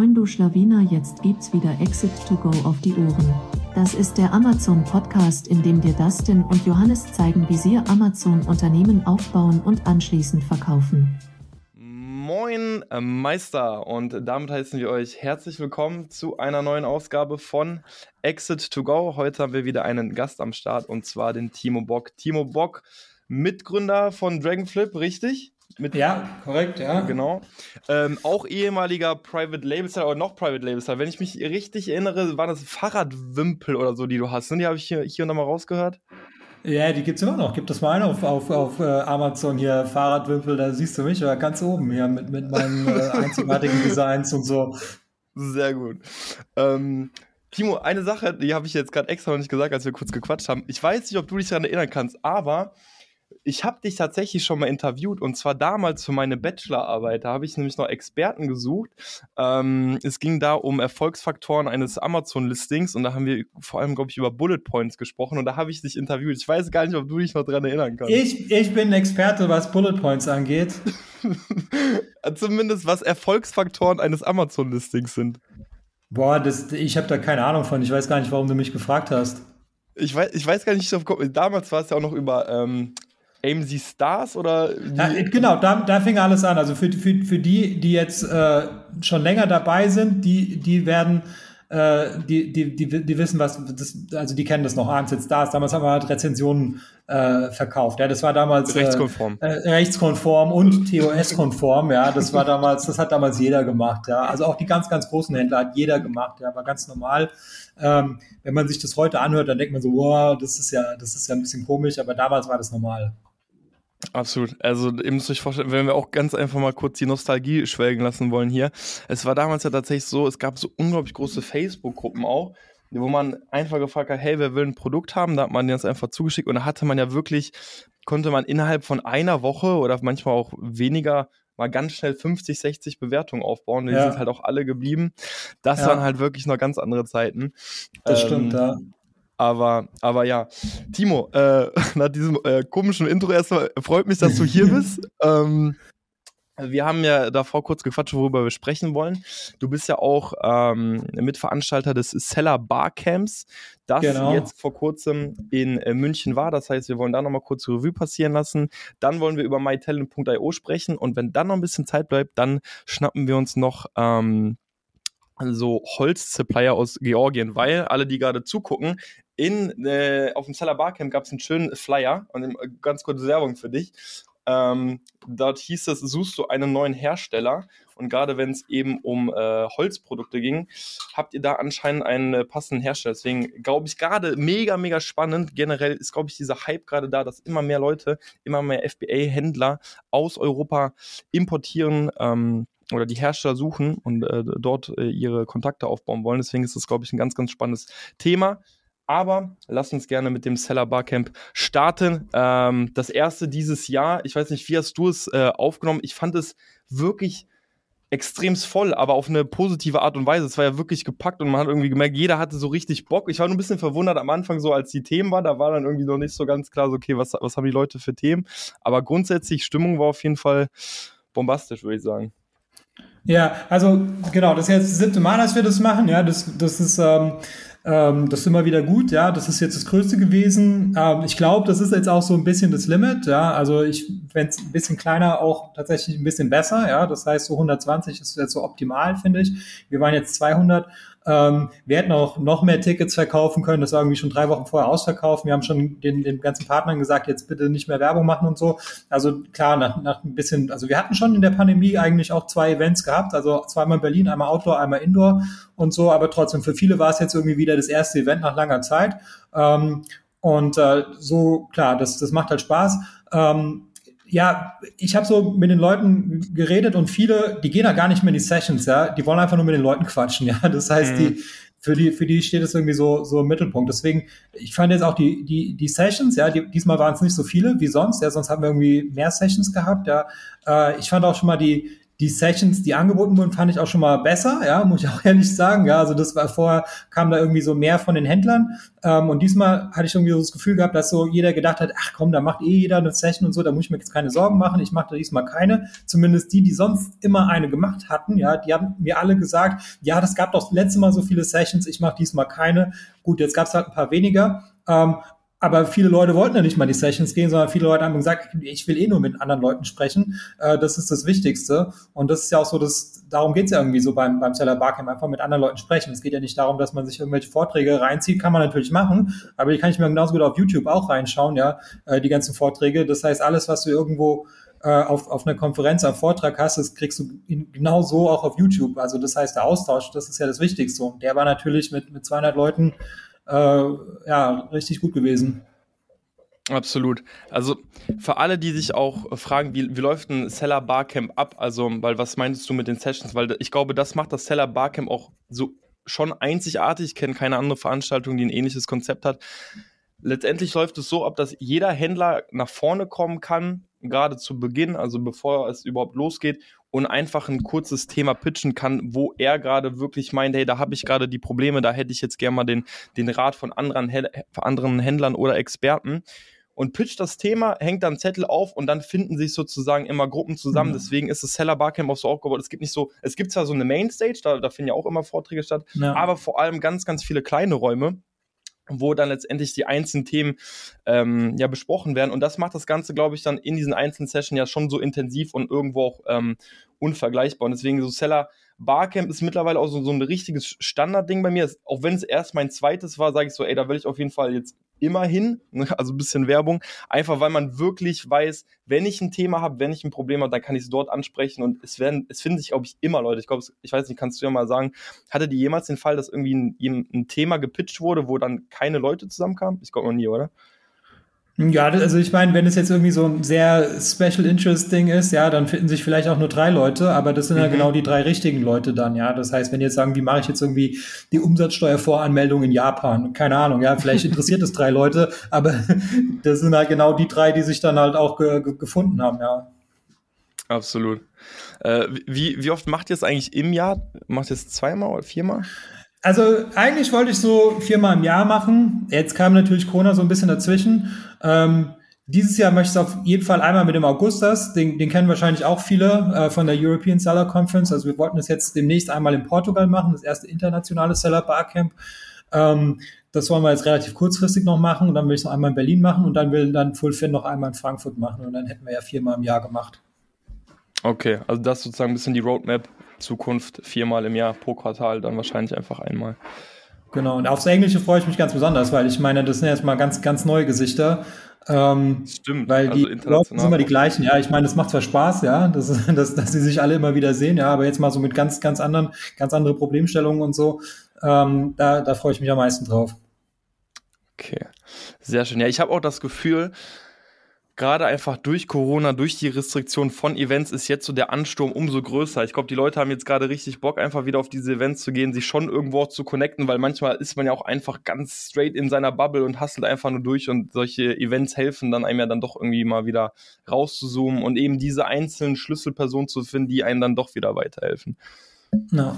Moin du Schlawiner, jetzt gibt's wieder Exit to Go auf die Ohren. Das ist der Amazon Podcast, in dem dir Dustin und Johannes zeigen, wie sie Amazon Unternehmen aufbauen und anschließend verkaufen. Moin äh, Meister und damit heißen wir euch herzlich willkommen zu einer neuen Ausgabe von Exit to Go. Heute haben wir wieder einen Gast am Start und zwar den Timo Bock. Timo Bock, Mitgründer von Dragonflip, richtig? Mit, ja, korrekt, ja. Genau. Ähm, auch ehemaliger Private Label Star oder noch Private Label Star. Wenn ich mich richtig erinnere, waren das Fahrradwimpel oder so, die du hast. Ne? Die habe ich hier, hier und da mal rausgehört. Ja, die gibt es immer noch. Gib das mal ein auf, auf, auf uh, Amazon hier, Fahrradwimpel, da siehst du mich ja ganz oben hier mit, mit meinen äh, einzigartigen Designs und so. Sehr gut. Ähm, Timo, eine Sache, die habe ich jetzt gerade extra noch nicht gesagt, als wir kurz gequatscht haben. Ich weiß nicht, ob du dich daran erinnern kannst, aber ich habe dich tatsächlich schon mal interviewt und zwar damals für meine Bachelorarbeit. Da habe ich nämlich noch Experten gesucht. Ähm, es ging da um Erfolgsfaktoren eines Amazon-Listings und da haben wir vor allem, glaube ich, über Bullet Points gesprochen und da habe ich dich interviewt. Ich weiß gar nicht, ob du dich noch daran erinnern kannst. Ich, ich bin Experte, was Bullet Points angeht. Zumindest was Erfolgsfaktoren eines Amazon-Listings sind. Boah, das, ich habe da keine Ahnung von. Ich weiß gar nicht, warum du mich gefragt hast. Ich weiß, ich weiß gar nicht, damals war es ja auch noch über ähm, AMC Stars oder? Ja, genau, da, da fing alles an. Also für, für, für die, die jetzt äh, schon länger dabei sind, die, die werden, äh, die, die, die, die wissen, was, das, also die kennen das noch, AMC Stars. Damals haben wir halt Rezensionen äh, verkauft. Ja, das war damals äh, rechtskonform, äh, rechtskonform und TOS-konform. Ja, das war damals, das hat damals jeder gemacht. Ja, also auch die ganz, ganz großen Händler hat jeder gemacht. Ja, war ganz normal. Ähm, wenn man sich das heute anhört, dann denkt man so, wow, das ist ja, das ist ja ein bisschen komisch, aber damals war das normal. Absolut. Also, ihr müsst euch vorstellen, wenn wir auch ganz einfach mal kurz die Nostalgie schwelgen lassen wollen hier. Es war damals ja tatsächlich so, es gab so unglaublich große Facebook-Gruppen auch, wo man einfach gefragt hat, hey, wer will ein Produkt haben? Da hat man das einfach zugeschickt und da hatte man ja wirklich, konnte man innerhalb von einer Woche oder manchmal auch weniger mal ganz schnell 50, 60 Bewertungen aufbauen. Die ja. sind halt auch alle geblieben. Das ja. waren halt wirklich noch ganz andere Zeiten. Das ähm, stimmt, ja. Aber, aber ja, Timo, äh, nach diesem äh, komischen Intro erstmal freut mich, dass du hier bist. ähm, wir haben ja davor kurz gequatscht, worüber wir sprechen wollen. Du bist ja auch ähm, Mitveranstalter des Seller Barcamps, das genau. jetzt vor kurzem in äh, München war. Das heißt, wir wollen da nochmal kurz Revue passieren lassen. Dann wollen wir über mytalent.io sprechen und wenn dann noch ein bisschen Zeit bleibt, dann schnappen wir uns noch ähm, so Holz-Supplier aus Georgien, weil alle, die gerade zugucken, in, äh, auf dem Seller Barcamp gab es einen schönen Flyer und äh, ganz kurze Werbung für dich. Ähm, dort hieß es, suchst du einen neuen Hersteller und gerade wenn es eben um äh, Holzprodukte ging, habt ihr da anscheinend einen äh, passenden Hersteller. Deswegen glaube ich gerade mega, mega spannend. Generell ist, glaube ich, dieser Hype gerade da, dass immer mehr Leute, immer mehr FBA-Händler aus Europa importieren. Ähm, oder die Hersteller suchen und äh, dort äh, ihre Kontakte aufbauen wollen. Deswegen ist das, glaube ich, ein ganz, ganz spannendes Thema. Aber lass uns gerne mit dem Seller Barcamp starten. Ähm, das erste dieses Jahr, ich weiß nicht, wie hast du es äh, aufgenommen? Ich fand es wirklich extremst voll, aber auf eine positive Art und Weise. Es war ja wirklich gepackt und man hat irgendwie gemerkt, jeder hatte so richtig Bock. Ich war nur ein bisschen verwundert am Anfang, so als die Themen waren, da war dann irgendwie noch nicht so ganz klar, so, okay, was, was haben die Leute für Themen? Aber grundsätzlich, Stimmung war auf jeden Fall bombastisch, würde ich sagen. Ja, also genau, das ist jetzt das siebte Mal, dass wir das machen. Ja, das, das ist ähm, ähm, das ist immer wieder gut, ja. Das ist jetzt das Größte gewesen. Ähm, ich glaube, das ist jetzt auch so ein bisschen das Limit, ja. Also ich, wenn es ein bisschen kleiner, auch tatsächlich ein bisschen besser, ja. Das heißt, so 120 ist jetzt so optimal, finde ich. Wir waren jetzt 200 ähm, wir hätten auch noch mehr Tickets verkaufen können. Das war irgendwie schon drei Wochen vorher ausverkauft. Wir haben schon den, den ganzen Partnern gesagt, jetzt bitte nicht mehr Werbung machen und so. Also klar, nach, nach ein bisschen, also wir hatten schon in der Pandemie eigentlich auch zwei Events gehabt. Also zweimal in Berlin, einmal Outdoor, einmal Indoor und so. Aber trotzdem, für viele war es jetzt irgendwie wieder das erste Event nach langer Zeit. Ähm, und äh, so, klar, das, das macht halt Spaß. Ähm, ja, ich habe so mit den Leuten geredet und viele, die gehen da gar nicht mehr in die Sessions, ja, die wollen einfach nur mit den Leuten quatschen, ja. Das heißt, mhm. die für die für die steht es irgendwie so so im Mittelpunkt. Deswegen, ich fand jetzt auch die die die Sessions, ja, die, diesmal waren es nicht so viele wie sonst, ja, sonst haben wir irgendwie mehr Sessions gehabt, ja. Äh, ich fand auch schon mal die die Sessions, die angeboten wurden, fand ich auch schon mal besser, ja, muss ich auch ehrlich sagen. Ja, also das war vorher kam da irgendwie so mehr von den Händlern. Ähm, und diesmal hatte ich irgendwie so das Gefühl gehabt, dass so jeder gedacht hat, ach komm, da macht eh jeder eine Session und so, da muss ich mir jetzt keine Sorgen machen. Ich mache da diesmal keine. Zumindest die, die sonst immer eine gemacht hatten, ja, die haben mir alle gesagt, ja, das gab doch letzte Mal so viele Sessions, ich mache diesmal keine. Gut, jetzt gab es halt ein paar weniger. Ähm, aber viele Leute wollten ja nicht mal die Sessions gehen, sondern viele Leute haben gesagt, ich will eh nur mit anderen Leuten sprechen. Äh, das ist das Wichtigste. Und das ist ja auch so, dass darum geht's ja irgendwie so beim, beim Seller Barcamp, einfach mit anderen Leuten sprechen. Es geht ja nicht darum, dass man sich irgendwelche Vorträge reinzieht, kann man natürlich machen, aber die kann ich mir genauso gut auf YouTube auch reinschauen, ja, äh, die ganzen Vorträge. Das heißt, alles, was du irgendwo äh, auf, auf einer Konferenz am Vortrag hast, das kriegst du genau so auch auf YouTube. Also das heißt, der Austausch, das ist ja das Wichtigste. Und der war natürlich mit, mit 200 Leuten äh, ja, richtig gut gewesen. Absolut. Also für alle, die sich auch fragen, wie, wie läuft ein Seller Barcamp ab? Also, weil was meinst du mit den Sessions? Weil ich glaube, das macht das Seller Barcamp auch so schon einzigartig. Ich kenne keine andere Veranstaltung, die ein ähnliches Konzept hat. Letztendlich läuft es so ab, dass jeder Händler nach vorne kommen kann, gerade zu Beginn, also bevor es überhaupt losgeht und einfach ein kurzes Thema pitchen kann, wo er gerade wirklich meint, hey, da habe ich gerade die Probleme, da hätte ich jetzt gerne mal den, den Rat von anderen, anderen Händlern oder Experten. Und pitcht das Thema, hängt dann Zettel auf und dann finden sich sozusagen immer Gruppen zusammen. Mhm. Deswegen ist das Seller Barcamp auch so aufgebaut. Es gibt nicht so, es gibt zwar so eine Mainstage, da, da finden ja auch immer Vorträge statt, ja. aber vor allem ganz, ganz viele kleine Räume wo dann letztendlich die einzelnen Themen ähm, ja besprochen werden. Und das macht das Ganze, glaube ich, dann in diesen einzelnen Sessions ja schon so intensiv und irgendwo auch ähm, unvergleichbar. Und deswegen so Seller Barcamp ist mittlerweile auch so, so ein richtiges Standardding bei mir. Auch wenn es erst mein zweites war, sage ich so, ey, da will ich auf jeden Fall jetzt immerhin, ne, also ein bisschen Werbung, einfach weil man wirklich weiß, wenn ich ein Thema habe, wenn ich ein Problem habe, dann kann ich es dort ansprechen und es werden, es finden sich, glaube ich, immer Leute. Ich glaube, ich weiß nicht, kannst du ja mal sagen, hatte die jemals den Fall, dass irgendwie ein, ein Thema gepitcht wurde, wo dann keine Leute zusammenkamen? Ich glaube noch nie, oder? Ja, also ich meine, wenn es jetzt irgendwie so ein sehr Special Interest Ding ist, ja, dann finden sich vielleicht auch nur drei Leute, aber das sind mhm. ja genau die drei richtigen Leute dann, ja. Das heißt, wenn jetzt sagen, wie mache ich jetzt irgendwie die Umsatzsteuervoranmeldung in Japan? Keine Ahnung, ja, vielleicht interessiert es drei Leute, aber das sind halt genau die drei, die sich dann halt auch ge gefunden haben, ja. Absolut. Äh, wie, wie oft macht ihr es eigentlich im Jahr? Macht ihr es zweimal oder viermal? Also eigentlich wollte ich so viermal im Jahr machen. Jetzt kam natürlich Corona so ein bisschen dazwischen. Ähm, dieses Jahr möchte ich es auf jeden Fall einmal mit dem Augustus, den, den kennen wahrscheinlich auch viele äh, von der European Seller Conference. Also wir wollten es jetzt demnächst einmal in Portugal machen, das erste internationale Seller Barcamp. Ähm, das wollen wir jetzt relativ kurzfristig noch machen und dann will ich es noch einmal in Berlin machen und dann will dann Fullfin noch einmal in Frankfurt machen und dann hätten wir ja viermal im Jahr gemacht. Okay, also das sozusagen ein bisschen die Roadmap Zukunft viermal im Jahr pro Quartal, dann wahrscheinlich einfach einmal. Genau, und aufs Englische freue ich mich ganz besonders, weil ich meine, das sind jetzt mal ganz, ganz neue Gesichter. Ähm, Stimmt, weil also die sind immer die gleichen. Ja, ich meine, es macht zwar Spaß, ja, dass, dass, dass sie sich alle immer wieder sehen, ja, aber jetzt mal so mit ganz, ganz anderen, ganz andere Problemstellungen und so, ähm, da, da freue ich mich am meisten drauf. Okay, sehr schön. Ja, ich habe auch das Gefühl, gerade einfach durch Corona, durch die Restriktion von Events ist jetzt so der Ansturm umso größer. Ich glaube, die Leute haben jetzt gerade richtig Bock, einfach wieder auf diese Events zu gehen, sich schon irgendwo zu connecten, weil manchmal ist man ja auch einfach ganz straight in seiner Bubble und hustelt einfach nur durch und solche Events helfen dann einem ja dann doch irgendwie mal wieder rauszuzoomen und eben diese einzelnen Schlüsselpersonen zu finden, die einem dann doch wieder weiterhelfen. No.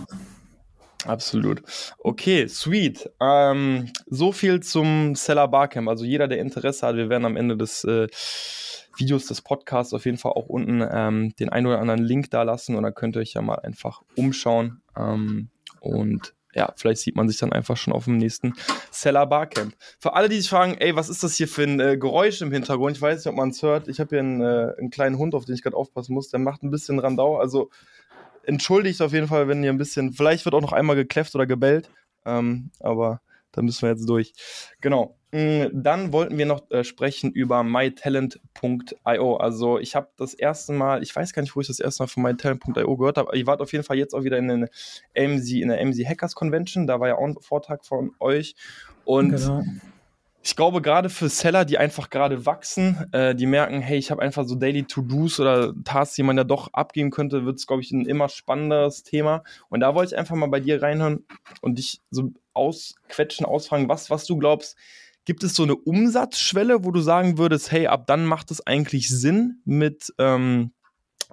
Absolut. Okay, sweet. Ähm, so viel zum Seller Barcamp. Also jeder, der Interesse hat, wir werden am Ende des äh, Videos des Podcasts auf jeden Fall auch unten ähm, den einen oder anderen Link da lassen und dann könnt ihr euch ja mal einfach umschauen. Ähm, und ja, vielleicht sieht man sich dann einfach schon auf dem nächsten Seller Barcamp. Für alle, die sich fragen, ey, was ist das hier für ein äh, Geräusch im Hintergrund? Ich weiß nicht, ob man es hört. Ich habe hier einen, äh, einen kleinen Hund, auf den ich gerade aufpassen muss. Der macht ein bisschen Randau. Also entschuldigt auf jeden Fall, wenn ihr ein bisschen, vielleicht wird auch noch einmal gekläfft oder gebellt, ähm, aber da müssen wir jetzt durch. Genau. Mm, dann wollten wir noch äh, sprechen über mytalent.io. Also ich habe das erste Mal, ich weiß gar nicht, wo ich das erste Mal von mytalent.io gehört habe, ihr wart auf jeden Fall jetzt auch wieder in, der AMZ, in der AMZ Hackers Convention, da war ja auch ein Vortrag von euch und genau ich glaube, gerade für Seller, die einfach gerade wachsen, äh, die merken, hey, ich habe einfach so Daily To-Dos oder Tasks, die man ja doch abgeben könnte, wird es, glaube ich, ein immer spannenderes Thema. Und da wollte ich einfach mal bei dir reinhören und dich so ausquetschen, ausfragen, was, was du glaubst, gibt es so eine Umsatzschwelle, wo du sagen würdest, hey, ab dann macht es eigentlich Sinn, mit ähm,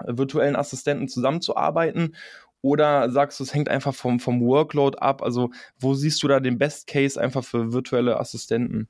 virtuellen Assistenten zusammenzuarbeiten? Oder sagst du, es hängt einfach vom, vom Workload ab? Also, wo siehst du da den Best Case einfach für virtuelle Assistenten?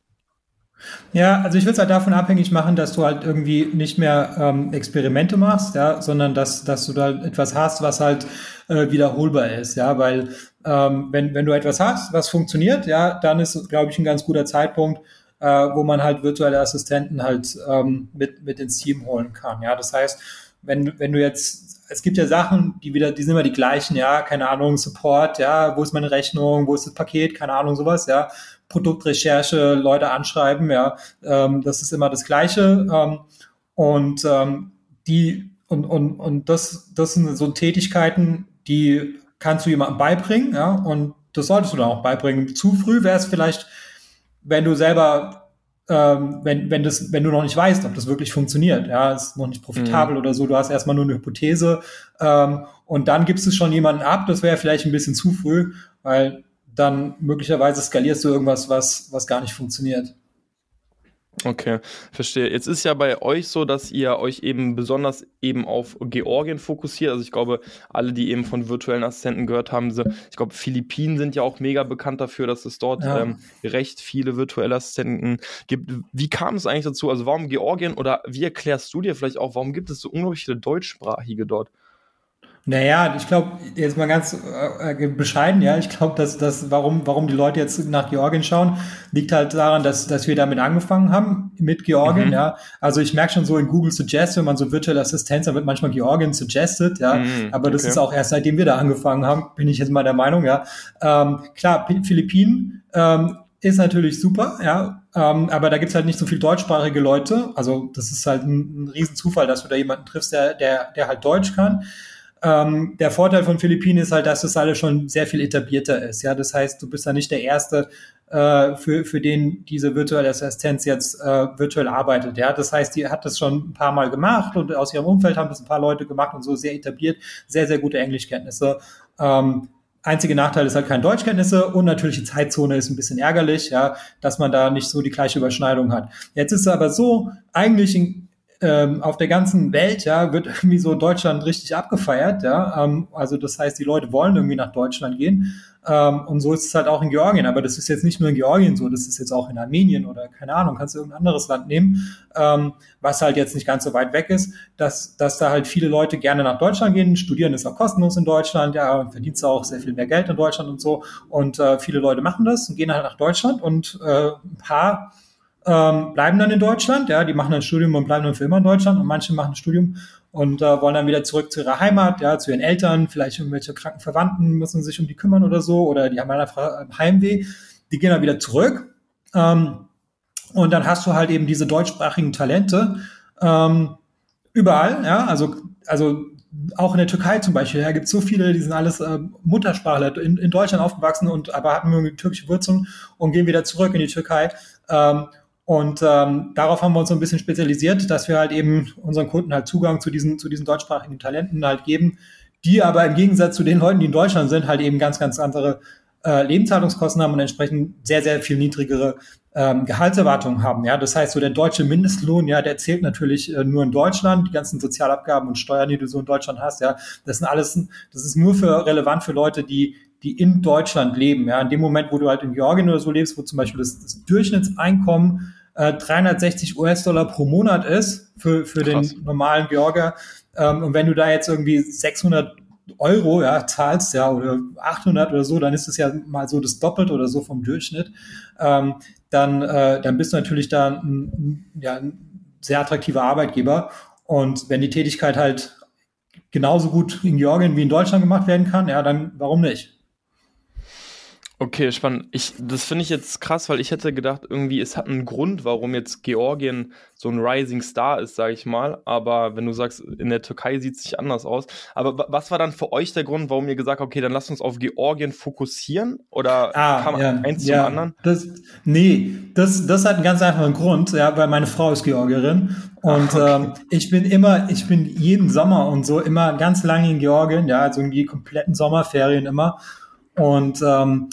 Ja, also ich würde es halt davon abhängig machen, dass du halt irgendwie nicht mehr ähm, Experimente machst, ja, sondern dass, dass du da etwas hast, was halt äh, wiederholbar ist, ja, weil ähm, wenn, wenn du etwas hast, was funktioniert, ja, dann ist, glaube ich, ein ganz guter Zeitpunkt, äh, wo man halt virtuelle Assistenten halt ähm, mit, mit ins Team holen kann, ja. Das heißt, wenn, wenn du jetzt es gibt ja Sachen, die wieder, die sind immer die gleichen, ja, keine Ahnung, Support, ja, wo ist meine Rechnung, wo ist das Paket, keine Ahnung, sowas, ja. Produktrecherche, Leute anschreiben, ja, ähm, das ist immer das Gleiche. Ähm, und ähm, die und, und, und das, das sind so Tätigkeiten, die kannst du jemandem beibringen, ja, und das solltest du dann auch beibringen. Zu früh wäre es vielleicht, wenn du selber, ähm, wenn, wenn, das, wenn du noch nicht weißt, ob das wirklich funktioniert, ja, ist noch nicht profitabel mhm. oder so, du hast erstmal nur eine Hypothese ähm, und dann gibst du schon jemanden ab, das wäre vielleicht ein bisschen zu früh, weil dann möglicherweise skalierst du irgendwas, was, was gar nicht funktioniert. Okay, verstehe. Jetzt ist ja bei euch so, dass ihr euch eben besonders eben auf Georgien fokussiert. Also ich glaube, alle, die eben von virtuellen Assistenten gehört haben, ich glaube, Philippinen sind ja auch mega bekannt dafür, dass es dort ja. ähm, recht viele virtuelle Assistenten gibt. Wie kam es eigentlich dazu? Also warum Georgien oder wie erklärst du dir vielleicht auch, warum gibt es so unglaublich viele Deutschsprachige dort? Naja, ich glaube, jetzt mal ganz äh, bescheiden, ja, ich glaube, dass das, warum, warum die Leute jetzt nach Georgien schauen, liegt halt daran, dass, dass wir damit angefangen haben, mit Georgien, mhm. ja. Also ich merke schon so in Google Suggest, wenn man so virtuelle Assistenz, da wird manchmal Georgien suggested, ja. Mhm, aber das okay. ist auch erst seitdem wir da angefangen haben, bin ich jetzt mal der Meinung, ja. Ähm, klar, Philippinen ähm, ist natürlich super, ja. Ähm, aber da gibt's halt nicht so viel deutschsprachige Leute. Also das ist halt ein, ein Riesenzufall, dass du da jemanden triffst, der, der, der halt Deutsch kann. Ähm, der Vorteil von Philippinen ist halt, dass das alles schon sehr viel etablierter ist. Ja, das heißt, du bist da nicht der Erste, äh, für, für den diese virtuelle Assistenz jetzt äh, virtuell arbeitet. Ja, das heißt, die hat das schon ein paar Mal gemacht und aus ihrem Umfeld haben das ein paar Leute gemacht und so sehr etabliert, sehr, sehr gute Englischkenntnisse. Ähm, Einzige Nachteil ist halt keine Deutschkenntnisse und natürlich die Zeitzone ist ein bisschen ärgerlich, ja, dass man da nicht so die gleiche Überschneidung hat. Jetzt ist es aber so, eigentlich in, ähm, auf der ganzen Welt, ja, wird irgendwie so Deutschland richtig abgefeiert, ja. Ähm, also das heißt, die Leute wollen irgendwie nach Deutschland gehen. Ähm, und so ist es halt auch in Georgien. Aber das ist jetzt nicht nur in Georgien so, das ist jetzt auch in Armenien oder keine Ahnung, kannst du irgendein anderes Land nehmen, ähm, was halt jetzt nicht ganz so weit weg ist, dass, dass da halt viele Leute gerne nach Deutschland gehen. Studieren ist auch kostenlos in Deutschland, ja, verdienst auch sehr viel mehr Geld in Deutschland und so. Und äh, viele Leute machen das und gehen halt nach Deutschland und äh, ein paar ähm, bleiben dann in Deutschland, ja, die machen ein Studium und bleiben dann für immer in Deutschland und manche machen ein Studium und äh, wollen dann wieder zurück zu ihrer Heimat, ja, zu ihren Eltern, vielleicht irgendwelche kranken Verwandten müssen sich um die kümmern oder so oder die haben einfach Heimweh, die gehen dann wieder zurück. Ähm, und dann hast du halt eben diese deutschsprachigen Talente ähm, überall, ja, also also auch in der Türkei zum Beispiel, ja, gibt es so viele, die sind alles äh, Muttersprachler in, in Deutschland aufgewachsen und aber hatten irgendwie türkische Wurzeln und gehen wieder zurück in die Türkei. Ähm, und ähm, darauf haben wir uns so ein bisschen spezialisiert, dass wir halt eben unseren Kunden halt Zugang zu diesen, zu diesen deutschsprachigen Talenten halt geben, die aber im Gegensatz zu den Leuten, die in Deutschland sind, halt eben ganz, ganz andere äh, Lebenshaltungskosten haben und entsprechend sehr, sehr viel niedrigere ähm, Gehaltserwartungen haben. Ja, das heißt, so der deutsche Mindestlohn, ja, der zählt natürlich äh, nur in Deutschland. Die ganzen Sozialabgaben und Steuern, die du so in Deutschland hast, ja, das sind alles, das ist nur für relevant für Leute, die die in Deutschland leben. Ja, in dem Moment, wo du halt in Georgien oder so lebst, wo zum Beispiel das, das Durchschnittseinkommen 360 äh, US-Dollar pro Monat ist für, für den normalen Georger. Ähm, und wenn du da jetzt irgendwie 600 Euro ja, zahlst, ja, oder 800 oder so, dann ist es ja mal so das Doppelt oder so vom Durchschnitt. Ähm, dann, äh, dann bist du natürlich da ein, ja, ein sehr attraktiver Arbeitgeber. Und wenn die Tätigkeit halt genauso gut in Georgien wie in Deutschland gemacht werden kann, ja, dann warum nicht? Okay, spannend. Ich, das finde ich jetzt krass, weil ich hätte gedacht, irgendwie, es hat einen Grund, warum jetzt Georgien so ein Rising Star ist, sage ich mal. Aber wenn du sagst, in der Türkei sieht es sich anders aus. Aber was war dann für euch der Grund, warum ihr gesagt habt, okay, dann lasst uns auf Georgien fokussieren? Oder ah, kam ja, eins ja, zum anderen? Das, nee, das, das hat einen ganz einfachen Grund, ja, weil meine Frau ist Georgierin. Und okay. ähm, ich bin immer, ich bin jeden Sommer und so immer ganz lange in Georgien, ja, also in die kompletten Sommerferien immer. Und ähm,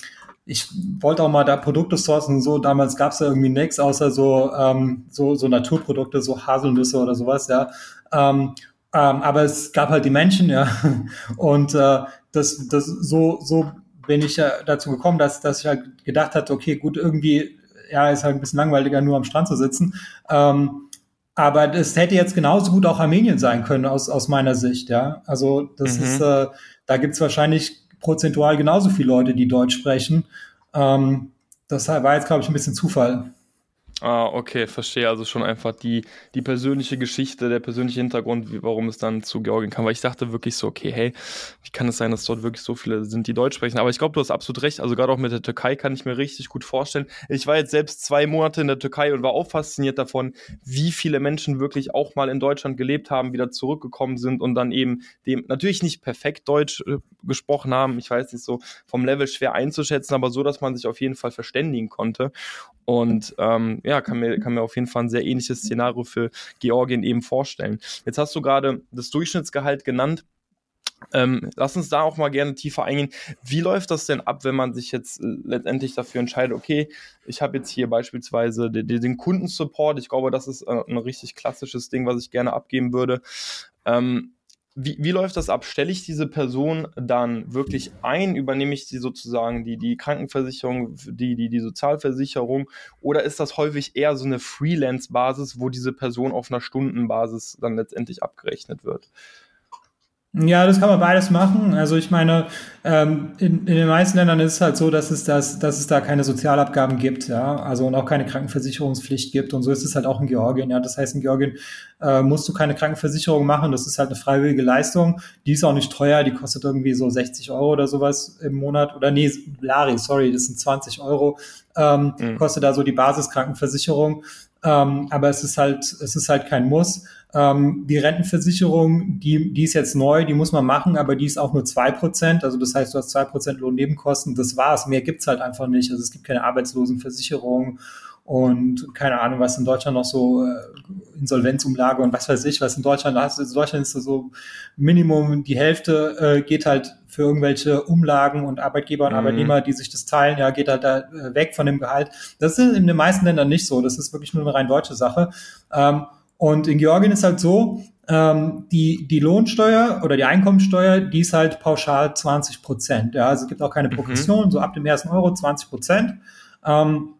ich wollte auch mal da Produkte sourcen. So damals gab es da irgendwie nichts außer so, ähm, so so Naturprodukte, so Haselnüsse oder sowas. Ja. Ähm, Ähm, aber es gab halt die Menschen, ja. Und äh, das, das so, so bin ich ja dazu gekommen, dass, dass ich halt gedacht hatte, okay, gut, irgendwie, ja, ist halt ein bisschen langweiliger, nur am Strand zu sitzen. Ähm, aber es hätte jetzt genauso gut auch Armenien sein können, aus, aus meiner Sicht, ja. Also das mhm. ist, äh, da gibt's wahrscheinlich prozentual genauso viele Leute, die Deutsch sprechen. Ähm, das war jetzt, glaube ich, ein bisschen Zufall. Ah, okay, verstehe. Also schon einfach die, die persönliche Geschichte, der persönliche Hintergrund, wie, warum es dann zu Georgien kam. Weil ich dachte wirklich so, okay, hey, wie kann es sein, dass dort wirklich so viele sind, die Deutsch sprechen? Aber ich glaube, du hast absolut recht. Also gerade auch mit der Türkei kann ich mir richtig gut vorstellen. Ich war jetzt selbst zwei Monate in der Türkei und war auch fasziniert davon, wie viele Menschen wirklich auch mal in Deutschland gelebt haben, wieder zurückgekommen sind und dann eben dem natürlich nicht perfekt Deutsch äh, gesprochen haben. Ich weiß nicht so vom Level schwer einzuschätzen, aber so, dass man sich auf jeden Fall verständigen konnte. Und ähm, ja, kann mir, kann mir auf jeden Fall ein sehr ähnliches Szenario für Georgien eben vorstellen. Jetzt hast du gerade das Durchschnittsgehalt genannt. Ähm, lass uns da auch mal gerne tiefer eingehen. Wie läuft das denn ab, wenn man sich jetzt letztendlich dafür entscheidet, okay, ich habe jetzt hier beispielsweise den, den Kundensupport. Ich glaube, das ist äh, ein richtig klassisches Ding, was ich gerne abgeben würde. Ähm, wie, wie läuft das ab? Stelle ich diese Person dann wirklich ein? Übernehme ich die sozusagen die, die Krankenversicherung, die, die, die Sozialversicherung? Oder ist das häufig eher so eine Freelance-Basis, wo diese Person auf einer Stundenbasis dann letztendlich abgerechnet wird? Ja, das kann man beides machen. Also ich meine, ähm, in, in den meisten Ländern ist es halt so, dass es, das, dass es da keine Sozialabgaben gibt, ja, also und auch keine Krankenversicherungspflicht gibt. Und so ist es halt auch in Georgien. Ja, das heißt, in Georgien äh, musst du keine Krankenversicherung machen. Das ist halt eine freiwillige Leistung. Die ist auch nicht teuer. Die kostet irgendwie so 60 Euro oder sowas im Monat. Oder nee, Lari, sorry, das sind 20 Euro. Ähm, mhm. Kostet da so die Basiskrankenversicherung. Ähm, aber es ist halt, es ist halt kein Muss. Ähm, die Rentenversicherung, die, die ist jetzt neu, die muss man machen, aber die ist auch nur zwei Prozent. Also das heißt, du hast zwei Prozent Lohnnebenkosten. Das war's. Mehr gibt's halt einfach nicht. Also es gibt keine Arbeitslosenversicherung und keine Ahnung, was in Deutschland noch so äh, Insolvenzumlage und was weiß ich, was in Deutschland hast. In Deutschland ist so Minimum die Hälfte äh, geht halt für irgendwelche Umlagen und Arbeitgeber und mhm. Arbeitnehmer, die sich das teilen, ja, geht halt da äh, weg von dem Gehalt. Das ist in den meisten Ländern nicht so. Das ist wirklich nur eine rein deutsche Sache. Ähm, und in Georgien ist halt so, ähm, die, die Lohnsteuer oder die Einkommensteuer, die ist halt pauschal 20 Prozent. Ja, also es gibt auch keine mhm. Progression, mhm. so ab dem ersten Euro 20 Prozent. Ähm,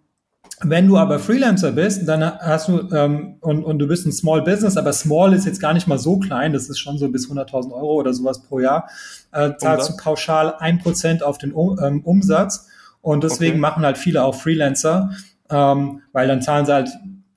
wenn du aber Freelancer bist, dann hast du ähm, und, und du bist ein Small Business, aber Small ist jetzt gar nicht mal so klein, das ist schon so bis 100.000 Euro oder sowas pro Jahr, äh, zahlst du pauschal ein Prozent auf den um, ähm, Umsatz und deswegen okay. machen halt viele auch Freelancer, ähm, weil dann zahlen sie halt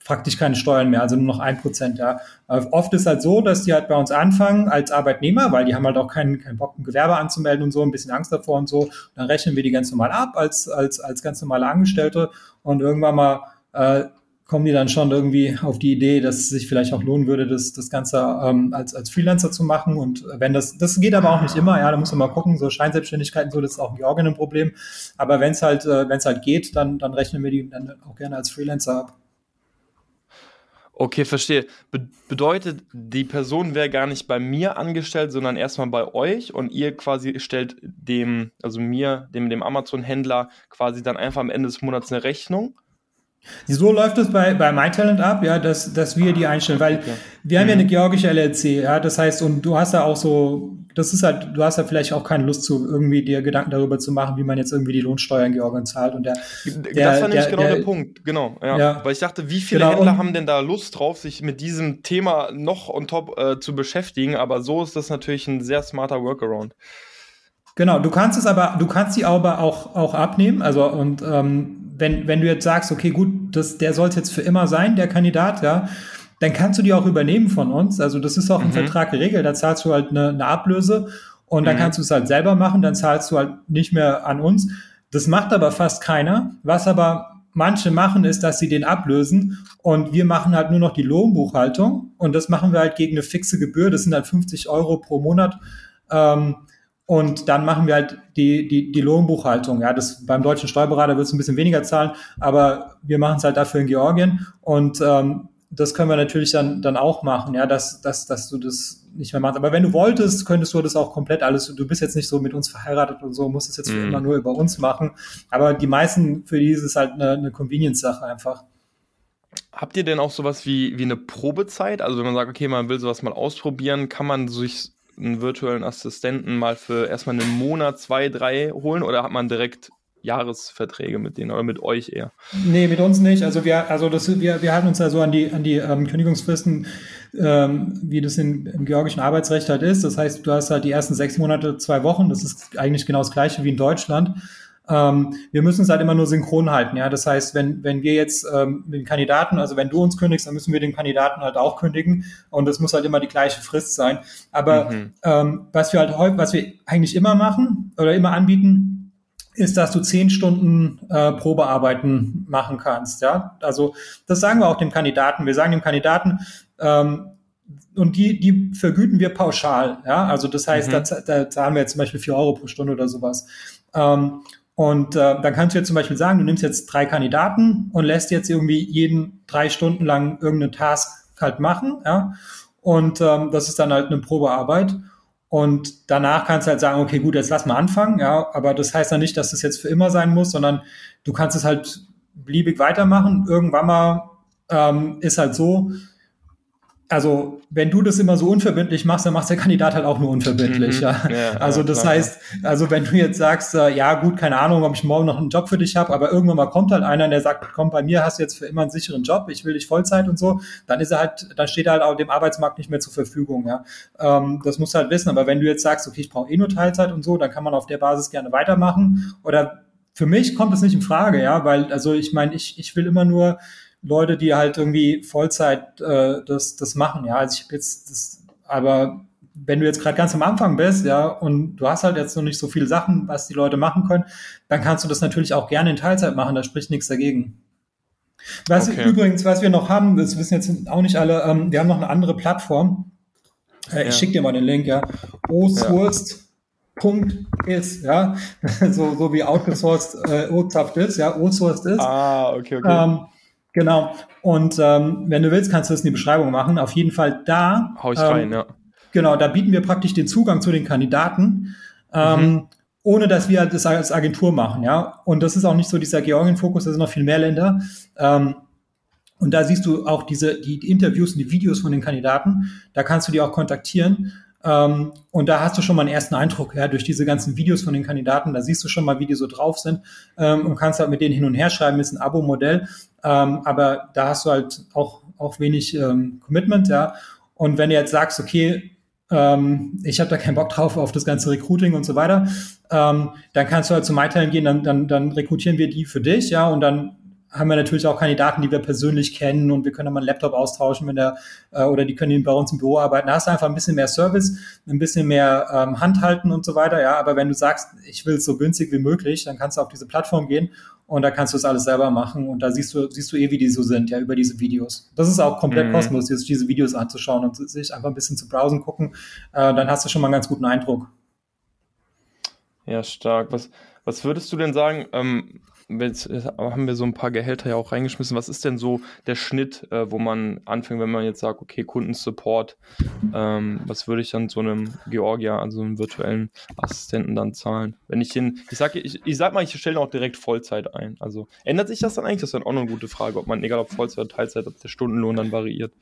praktisch keine Steuern mehr, also nur noch ein Prozent. Ja. Oft ist halt so, dass die halt bei uns anfangen als Arbeitnehmer, weil die haben halt auch keinen, keinen Bock, ein Gewerbe anzumelden und so, ein bisschen Angst davor und so. Dann rechnen wir die ganz normal ab als, als, als ganz normale Angestellte und irgendwann mal äh, kommen die dann schon irgendwie auf die Idee, dass es sich vielleicht auch lohnen würde, das, das Ganze ähm, als, als Freelancer zu machen. Und wenn das, das geht aber auch nicht immer, ja, da muss man mal gucken, so Scheinselbstständigkeiten, so, das ist auch in Georgien ein Problem. Aber wenn es halt, äh, wenn es halt geht, dann, dann rechnen wir die dann auch gerne als Freelancer ab. Okay, verstehe. Be bedeutet, die Person wäre gar nicht bei mir angestellt, sondern erstmal bei euch und ihr quasi stellt dem, also mir, dem, dem Amazon-Händler quasi dann einfach am Ende des Monats eine Rechnung so läuft es bei, bei MyTalent ab, ja, dass, dass wir die einstellen, weil okay. wir haben ja eine mhm. georgische LLC, ja, das heißt, und du hast ja auch so, das ist halt, du hast ja vielleicht auch keine Lust zu, irgendwie dir Gedanken darüber zu machen, wie man jetzt irgendwie die Lohnsteuer in Georgien zahlt und der, der Das war nämlich der, genau der, der, Punkt, genau, ja. ja. Weil ich dachte, wie viele genau, Händler haben denn da Lust drauf, sich mit diesem Thema noch on top äh, zu beschäftigen, aber so ist das natürlich ein sehr smarter Workaround. Genau, du kannst es aber, du kannst die aber auch, auch abnehmen, also und ähm, wenn, wenn du jetzt sagst, okay, gut, das, der soll es jetzt für immer sein, der Kandidat, ja, dann kannst du die auch übernehmen von uns. Also das ist auch im mhm. Vertrag geregelt, da zahlst du halt eine, eine Ablöse und dann mhm. kannst du es halt selber machen, dann zahlst du halt nicht mehr an uns. Das macht aber fast keiner. Was aber manche machen, ist, dass sie den ablösen und wir machen halt nur noch die Lohnbuchhaltung und das machen wir halt gegen eine fixe Gebühr. Das sind halt 50 Euro pro Monat. Ähm, und dann machen wir halt die, die, die Lohnbuchhaltung. Ja, das beim deutschen Steuerberater wird es ein bisschen weniger zahlen, aber wir machen es halt dafür in Georgien. Und ähm, das können wir natürlich dann, dann auch machen, ja, dass, dass, dass du das nicht mehr machst. Aber wenn du wolltest, könntest du das auch komplett alles, du bist jetzt nicht so mit uns verheiratet und so, musst es jetzt mm. immer nur über uns machen. Aber die meisten, für die ist es halt eine, eine Convenience-Sache einfach. habt ihr denn auch sowas wie, wie eine Probezeit? Also wenn man sagt, okay, man will sowas mal ausprobieren, kann man sich einen virtuellen Assistenten mal für erstmal einen Monat, zwei, drei holen oder hat man direkt Jahresverträge mit denen oder mit euch eher? Nee, mit uns nicht. Also wir, also das, wir, wir halten uns da so an die, an die ähm, Kündigungsfristen, ähm, wie das in, im georgischen Arbeitsrecht halt ist. Das heißt, du hast halt die ersten sechs Monate, zwei Wochen. Das ist eigentlich genau das gleiche wie in Deutschland. Ähm, wir müssen es halt immer nur synchron halten. Ja, das heißt, wenn wenn wir jetzt ähm, den Kandidaten, also wenn du uns kündigst, dann müssen wir den Kandidaten halt auch kündigen und das muss halt immer die gleiche Frist sein. Aber mhm. ähm, was wir halt heute, was wir eigentlich immer machen oder immer anbieten, ist, dass du zehn Stunden äh, Probearbeiten machen kannst. Ja, also das sagen wir auch dem Kandidaten. Wir sagen dem Kandidaten ähm, und die, die vergüten wir pauschal. Ja, also das heißt, mhm. da, da zahlen wir jetzt zum Beispiel vier Euro pro Stunde oder sowas. Ähm, und äh, dann kannst du jetzt zum Beispiel sagen, du nimmst jetzt drei Kandidaten und lässt jetzt irgendwie jeden drei Stunden lang irgendeine Task halt machen. Ja, und ähm, das ist dann halt eine Probearbeit. Und danach kannst du halt sagen, okay, gut, jetzt lass mal anfangen, ja, aber das heißt dann nicht, dass das jetzt für immer sein muss, sondern du kannst es halt beliebig weitermachen. Irgendwann mal ähm, ist halt so, also wenn du das immer so unverbindlich machst, dann macht der Kandidat halt auch nur unverbindlich. Mhm. Ja. ja. also das klar. heißt, also wenn du jetzt sagst, äh, ja gut, keine Ahnung, ob ich morgen noch einen Job für dich habe, aber irgendwann mal kommt halt einer, der sagt, komm, bei mir hast du jetzt für immer einen sicheren Job, ich will dich Vollzeit und so, dann ist er halt, dann steht er halt auch dem Arbeitsmarkt nicht mehr zur Verfügung. Ja. Ähm, das musst du halt wissen. Aber wenn du jetzt sagst, okay, ich brauche eh nur Teilzeit und so, dann kann man auf der Basis gerne weitermachen. Oder für mich kommt es nicht in Frage, ja, weil also ich meine, ich, ich will immer nur Leute, die halt irgendwie Vollzeit äh, das, das machen. Ja, also ich habe jetzt das, aber wenn du jetzt gerade ganz am Anfang bist, ja, und du hast halt jetzt noch nicht so viele Sachen, was die Leute machen können, dann kannst du das natürlich auch gerne in Teilzeit machen, da spricht nichts dagegen. Was okay. übrigens, was wir noch haben, das wissen jetzt auch nicht alle, ähm, wir haben noch eine andere Plattform. Äh, ja. Ich schicke dir mal den Link, ja. Oswurst. Punkt ist, ja, so, so wie outgesourced äh, Ozaft ist, ja, outsourced ist. Ah, okay, okay. Ähm, Genau. Und ähm, wenn du willst, kannst du das in die Beschreibung machen. Auf jeden Fall da. Hau ich ähm, rein, ja. Genau, da bieten wir praktisch den Zugang zu den Kandidaten, ähm, mhm. ohne dass wir das als Agentur machen, ja. Und das ist auch nicht so dieser Georgien-Fokus, da sind noch viel mehr Länder. Ähm, und da siehst du auch diese, die Interviews und die Videos von den Kandidaten. Da kannst du die auch kontaktieren. Ähm, und da hast du schon mal einen ersten Eindruck, ja, durch diese ganzen Videos von den Kandidaten, da siehst du schon mal, wie die so drauf sind ähm, und kannst halt mit denen hin und her schreiben, ist ein Abo-Modell, ähm, aber da hast du halt auch, auch wenig ähm, Commitment, ja. Und wenn du jetzt sagst, okay, ähm, ich habe da keinen Bock drauf auf das ganze Recruiting und so weiter, ähm, dann kannst du halt zu MyTime gehen, dann, dann, dann rekrutieren wir die für dich, ja, und dann haben wir natürlich auch Kandidaten, die wir persönlich kennen und wir können dann mal einen Laptop austauschen, wenn der äh, oder die können bei uns im Büro arbeiten. Da hast du einfach ein bisschen mehr Service, ein bisschen mehr ähm, Handhalten und so weiter. Ja, aber wenn du sagst, ich will es so günstig wie möglich, dann kannst du auf diese Plattform gehen und da kannst du es alles selber machen und da siehst du siehst du eh, wie die so sind, ja, über diese Videos. Das ist auch komplett mhm. kostenlos, diese Videos anzuschauen und sich einfach ein bisschen zu browsen, gucken. Äh, dann hast du schon mal einen ganz guten Eindruck. Ja, stark. Was, was würdest du denn sagen? Ähm, jetzt haben wir so ein paar Gehälter ja auch reingeschmissen. Was ist denn so der Schnitt, äh, wo man anfängt, wenn man jetzt sagt, okay, Kundensupport, ähm, was würde ich dann so einem Georgier, also einem virtuellen Assistenten dann zahlen? Wenn ich den, ich sag, ich, ich sag mal, ich stelle auch direkt Vollzeit ein. Also ändert sich das dann eigentlich? Das ist dann auch noch eine gute Frage, ob man, egal ob Vollzeit oder Teilzeit, ob der Stundenlohn dann variiert.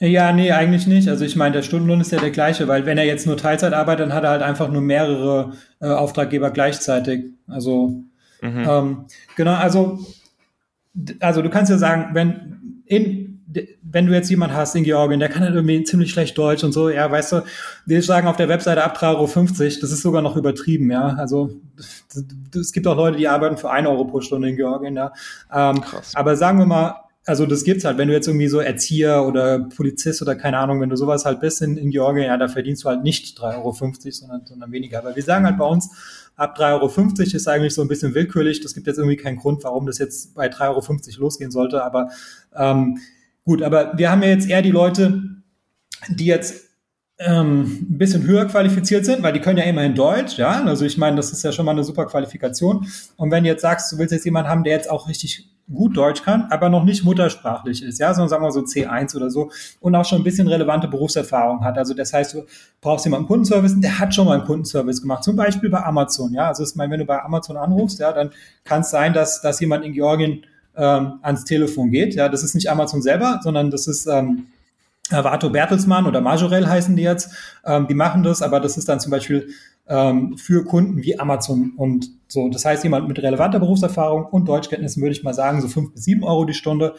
Ja, nee, eigentlich nicht. Also ich meine, der Stundenlohn ist ja der gleiche, weil wenn er jetzt nur Teilzeit arbeitet, dann hat er halt einfach nur mehrere äh, Auftraggeber gleichzeitig. Also Mhm. Ähm, genau, also, also du kannst ja sagen, wenn in wenn du jetzt jemand hast in Georgien, der kann halt irgendwie ziemlich schlecht Deutsch und so, ja, weißt du, wir sagen auf der Webseite ab 3,50 Euro, das ist sogar noch übertrieben, ja. Also es gibt auch Leute, die arbeiten für 1 Euro pro Stunde in Georgien, ja. Ähm, Krass. Aber sagen wir mal, also das gibt's halt, wenn du jetzt irgendwie so Erzieher oder Polizist oder keine Ahnung, wenn du sowas halt bist in, in Georgien, ja, da verdienst du halt nicht 3,50 Euro, sondern, sondern weniger. Aber wir sagen halt bei uns, ab 3,50 Euro ist eigentlich so ein bisschen willkürlich. Das gibt jetzt irgendwie keinen Grund, warum das jetzt bei 3,50 Euro losgehen sollte. Aber ähm, gut, aber wir haben ja jetzt eher die Leute, die jetzt ähm, ein bisschen höher qualifiziert sind, weil die können ja immerhin Deutsch, ja. Also ich meine, das ist ja schon mal eine super Qualifikation. Und wenn du jetzt sagst, du willst jetzt jemanden haben, der jetzt auch richtig gut Deutsch kann, aber noch nicht muttersprachlich ist, ja, sondern sagen wir so C1 oder so und auch schon ein bisschen relevante Berufserfahrung hat. Also das heißt, du brauchst jemanden im Kundenservice, der hat schon mal einen Kundenservice gemacht, zum Beispiel bei Amazon, ja. Also ich meine, wenn du bei Amazon anrufst, ja, dann kann es sein, dass, dass jemand in Georgien ähm, ans Telefon geht. Ja, das ist nicht Amazon selber, sondern das ist ähm, Vato Bertelsmann oder Majorel heißen die jetzt. Ähm, die machen das, aber das ist dann zum Beispiel ähm, für Kunden wie Amazon und so. Das heißt, jemand mit relevanter Berufserfahrung und Deutschkenntnissen würde ich mal sagen, so fünf bis sieben Euro die Stunde.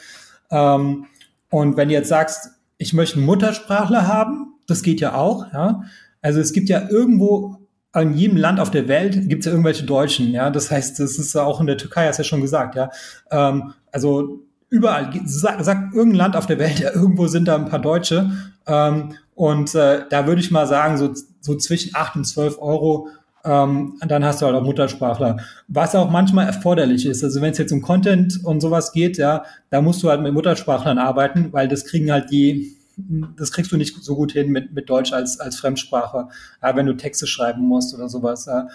Ähm, und wenn du jetzt sagst, ich möchte einen Muttersprachler haben, das geht ja auch, ja. Also es gibt ja irgendwo in jedem Land auf der Welt gibt es ja irgendwelche Deutschen, ja. Das heißt, das ist auch in der Türkei, hast du ja schon gesagt, ja. Ähm, also überall, sag, sag irgendein Land auf der Welt, ja, irgendwo sind da ein paar Deutsche. Ähm, und äh, da würde ich mal sagen, so, so zwischen acht und zwölf Euro, ähm, dann hast du halt auch Muttersprachler. Was auch manchmal erforderlich ist. Also wenn es jetzt um Content und sowas geht, ja, da musst du halt mit Muttersprachlern arbeiten, weil das kriegen halt die, das kriegst du nicht so gut hin mit, mit Deutsch als, als Fremdsprache, ja, wenn du Texte schreiben musst oder sowas. Ja.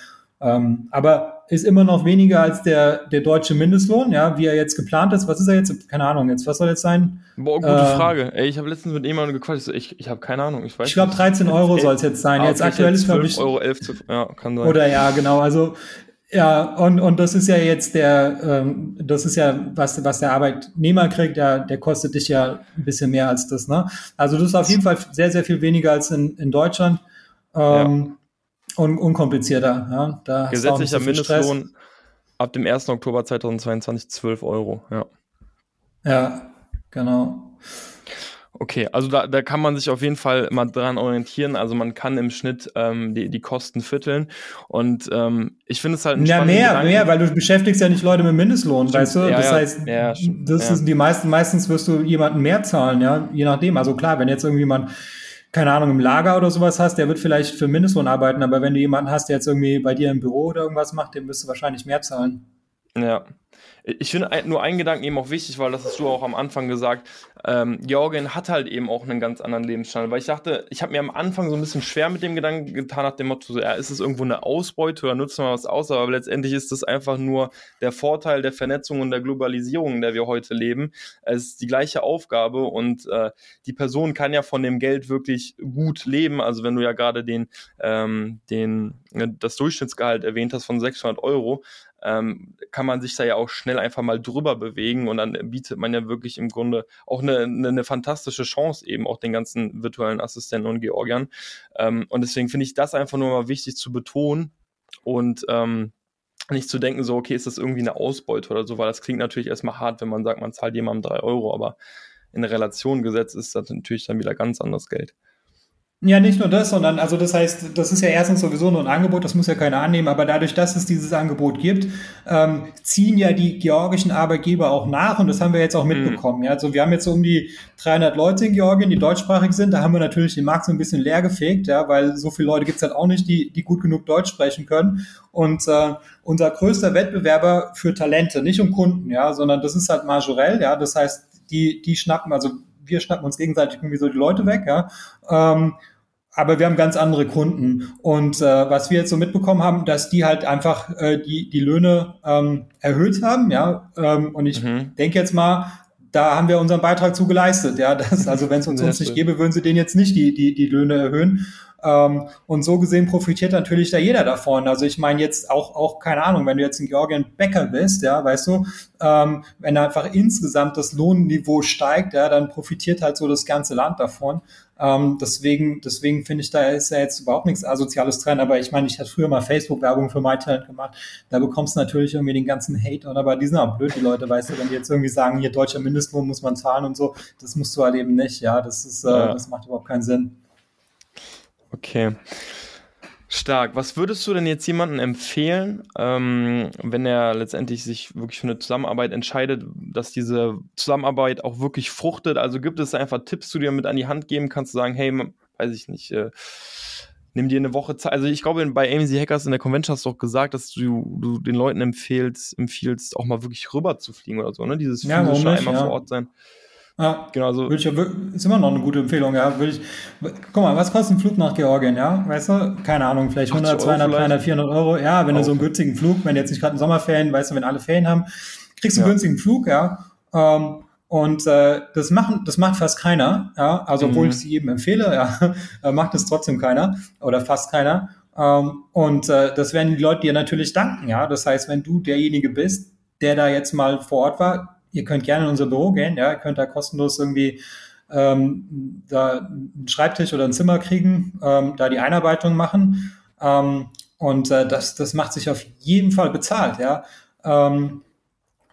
Ähm, aber ist immer noch weniger als der, der deutsche Mindestlohn, ja, wie er jetzt geplant ist. Was ist er jetzt? Keine Ahnung, jetzt, was soll jetzt sein? Boah, gute äh, Frage. Ey, ich habe letztens mit jemandem gequatscht, ich, ich habe keine Ahnung, ich weiß Ich glaube 13 Euro soll es jetzt sein. Ah, jetzt aktuell ist, glaube ich. Euro 11 zu, ja, kann sein. Oder ja, genau, also ja, und, und das ist ja jetzt der, ähm, das ist ja, was, was der Arbeitnehmer kriegt, der, der kostet dich ja ein bisschen mehr als das, ne? Also das ist auf jeden Fall sehr, sehr viel weniger als in, in Deutschland. Ähm, ja un unkomplizierter. Ja, da Gesetzlicher so Mindestlohn Stress. ab dem 1. Oktober 2022 12 Euro. Ja, ja genau. Okay, also da, da kann man sich auf jeden Fall mal dran orientieren. Also man kann im Schnitt ähm, die, die Kosten vierteln. Und ähm, ich finde es halt ein Ja, mehr, Gedanken. mehr, weil du beschäftigst ja nicht Leute mit Mindestlohn, stimmt. weißt du? Ja, das ja, heißt, ja, das ist die meisten, meistens wirst du jemanden mehr zahlen, ja, je nachdem. Also klar, wenn jetzt irgendjemand keine Ahnung, im Lager oder sowas hast, der wird vielleicht für Mindestlohn arbeiten, aber wenn du jemanden hast, der jetzt irgendwie bei dir im Büro oder irgendwas macht, dem wirst du wahrscheinlich mehr zahlen. Ja. Ich finde nur einen Gedanken eben auch wichtig, weil das hast du auch am Anfang gesagt. Ähm, Georgien hat halt eben auch einen ganz anderen Lebensstandard. Weil ich dachte, ich habe mir am Anfang so ein bisschen schwer mit dem Gedanken getan, nach dem Motto, ja, ist es irgendwo eine Ausbeute oder nutzen wir was aus? Aber letztendlich ist das einfach nur der Vorteil der Vernetzung und der Globalisierung, in der wir heute leben. Es ist die gleiche Aufgabe und äh, die Person kann ja von dem Geld wirklich gut leben. Also wenn du ja gerade den, ähm, den, das Durchschnittsgehalt erwähnt hast von 600 Euro, ähm, kann man sich da ja auch schnell einfach mal drüber bewegen und dann bietet man ja wirklich im Grunde auch eine, eine, eine fantastische Chance eben auch den ganzen virtuellen Assistenten und Georgiern. Ähm, und deswegen finde ich das einfach nur mal wichtig zu betonen und ähm, nicht zu denken, so, okay, ist das irgendwie eine Ausbeute oder so, weil das klingt natürlich erstmal hart, wenn man sagt, man zahlt jemandem drei Euro, aber in Relation gesetzt ist das natürlich dann wieder ganz anderes Geld. Ja, nicht nur das, sondern also das heißt, das ist ja erstens sowieso nur ein Angebot, das muss ja keiner annehmen, aber dadurch, dass es dieses Angebot gibt, ähm, ziehen ja die georgischen Arbeitgeber auch nach und das haben wir jetzt auch mhm. mitbekommen. Mhm. Ja, also wir haben jetzt so um die 300 Leute in Georgien, die deutschsprachig sind. Da haben wir natürlich den Markt so ein bisschen leer gefegt, ja, weil so viele Leute gibt's halt auch nicht, die, die gut genug Deutsch sprechen können. Und äh, unser größter Wettbewerber für Talente, nicht um Kunden, ja, sondern das ist halt Majorel, ja, das heißt, die, die schnappen, also wir schnappen uns gegenseitig irgendwie so die Leute weg, ja. Ähm, aber wir haben ganz andere Kunden. Und äh, was wir jetzt so mitbekommen haben, dass die halt einfach äh, die, die Löhne ähm, erhöht haben, ja. Ähm, und ich mhm. denke jetzt mal, da haben wir unseren Beitrag zu geleistet. Ja, das, also wenn es uns, uns nicht gäbe, würden sie denen jetzt nicht die, die, die Löhne erhöhen. Ähm, und so gesehen profitiert natürlich da jeder davon. Also ich meine jetzt auch, auch keine Ahnung, wenn du jetzt in Georgien Bäcker bist, ja, weißt du, ähm, wenn einfach insgesamt das Lohnniveau steigt, ja, dann profitiert halt so das ganze Land davon. Ähm, deswegen, deswegen finde ich, da ist ja jetzt überhaupt nichts Asoziales dran. Aber ich meine, ich hatte früher mal Facebook-Werbung für MyTalent gemacht. Da bekommst du natürlich irgendwie den ganzen Hate. Und aber die sind auch blöd, die Leute, weißt du, wenn die jetzt irgendwie sagen, hier deutscher Mindestlohn muss man zahlen und so, das musst du halt eben nicht. Ja, das ist, äh, ja. das macht überhaupt keinen Sinn. Okay. Stark. Was würdest du denn jetzt jemandem empfehlen, ähm, wenn er letztendlich sich wirklich für eine Zusammenarbeit entscheidet, dass diese Zusammenarbeit auch wirklich fruchtet? Also gibt es einfach Tipps, die du dir mit an die Hand geben kannst, zu sagen, hey, weiß ich nicht, äh, nimm dir eine Woche Zeit. Also ich glaube, bei AMC Hackers in der Convention hast du auch gesagt, dass du, du den Leuten empfehlst, empfiehlst, auch mal wirklich rüber zu fliegen oder so, ne? Dieses ja, physische einmal ja. vor Ort sein. Ja, genau so. Ich, ist immer noch eine gute Empfehlung, ja. Würde ich, guck mal, was kostet ein Flug nach Georgien, ja? Weißt du? Keine Ahnung, vielleicht 100, 200, 300, 400 Euro. Ja, wenn Auch. du so einen günstigen Flug, wenn jetzt nicht gerade ein Sommerferien, weißt du, wenn alle Ferien haben, kriegst du ja. einen günstigen Flug, ja. Ähm, und äh, das machen, das macht fast keiner, ja. Also obwohl mhm. ich sie jedem empfehle, ja, macht es trotzdem keiner oder fast keiner. Ähm, und äh, das werden die Leute dir natürlich danken, ja. Das heißt, wenn du derjenige bist, der da jetzt mal vor Ort war, ihr könnt gerne in unser Büro gehen, ja, ihr könnt da kostenlos irgendwie ähm, da einen Schreibtisch oder ein Zimmer kriegen, ähm, da die Einarbeitung machen. Ähm, und äh, das, das macht sich auf jeden Fall bezahlt, ja. Ähm,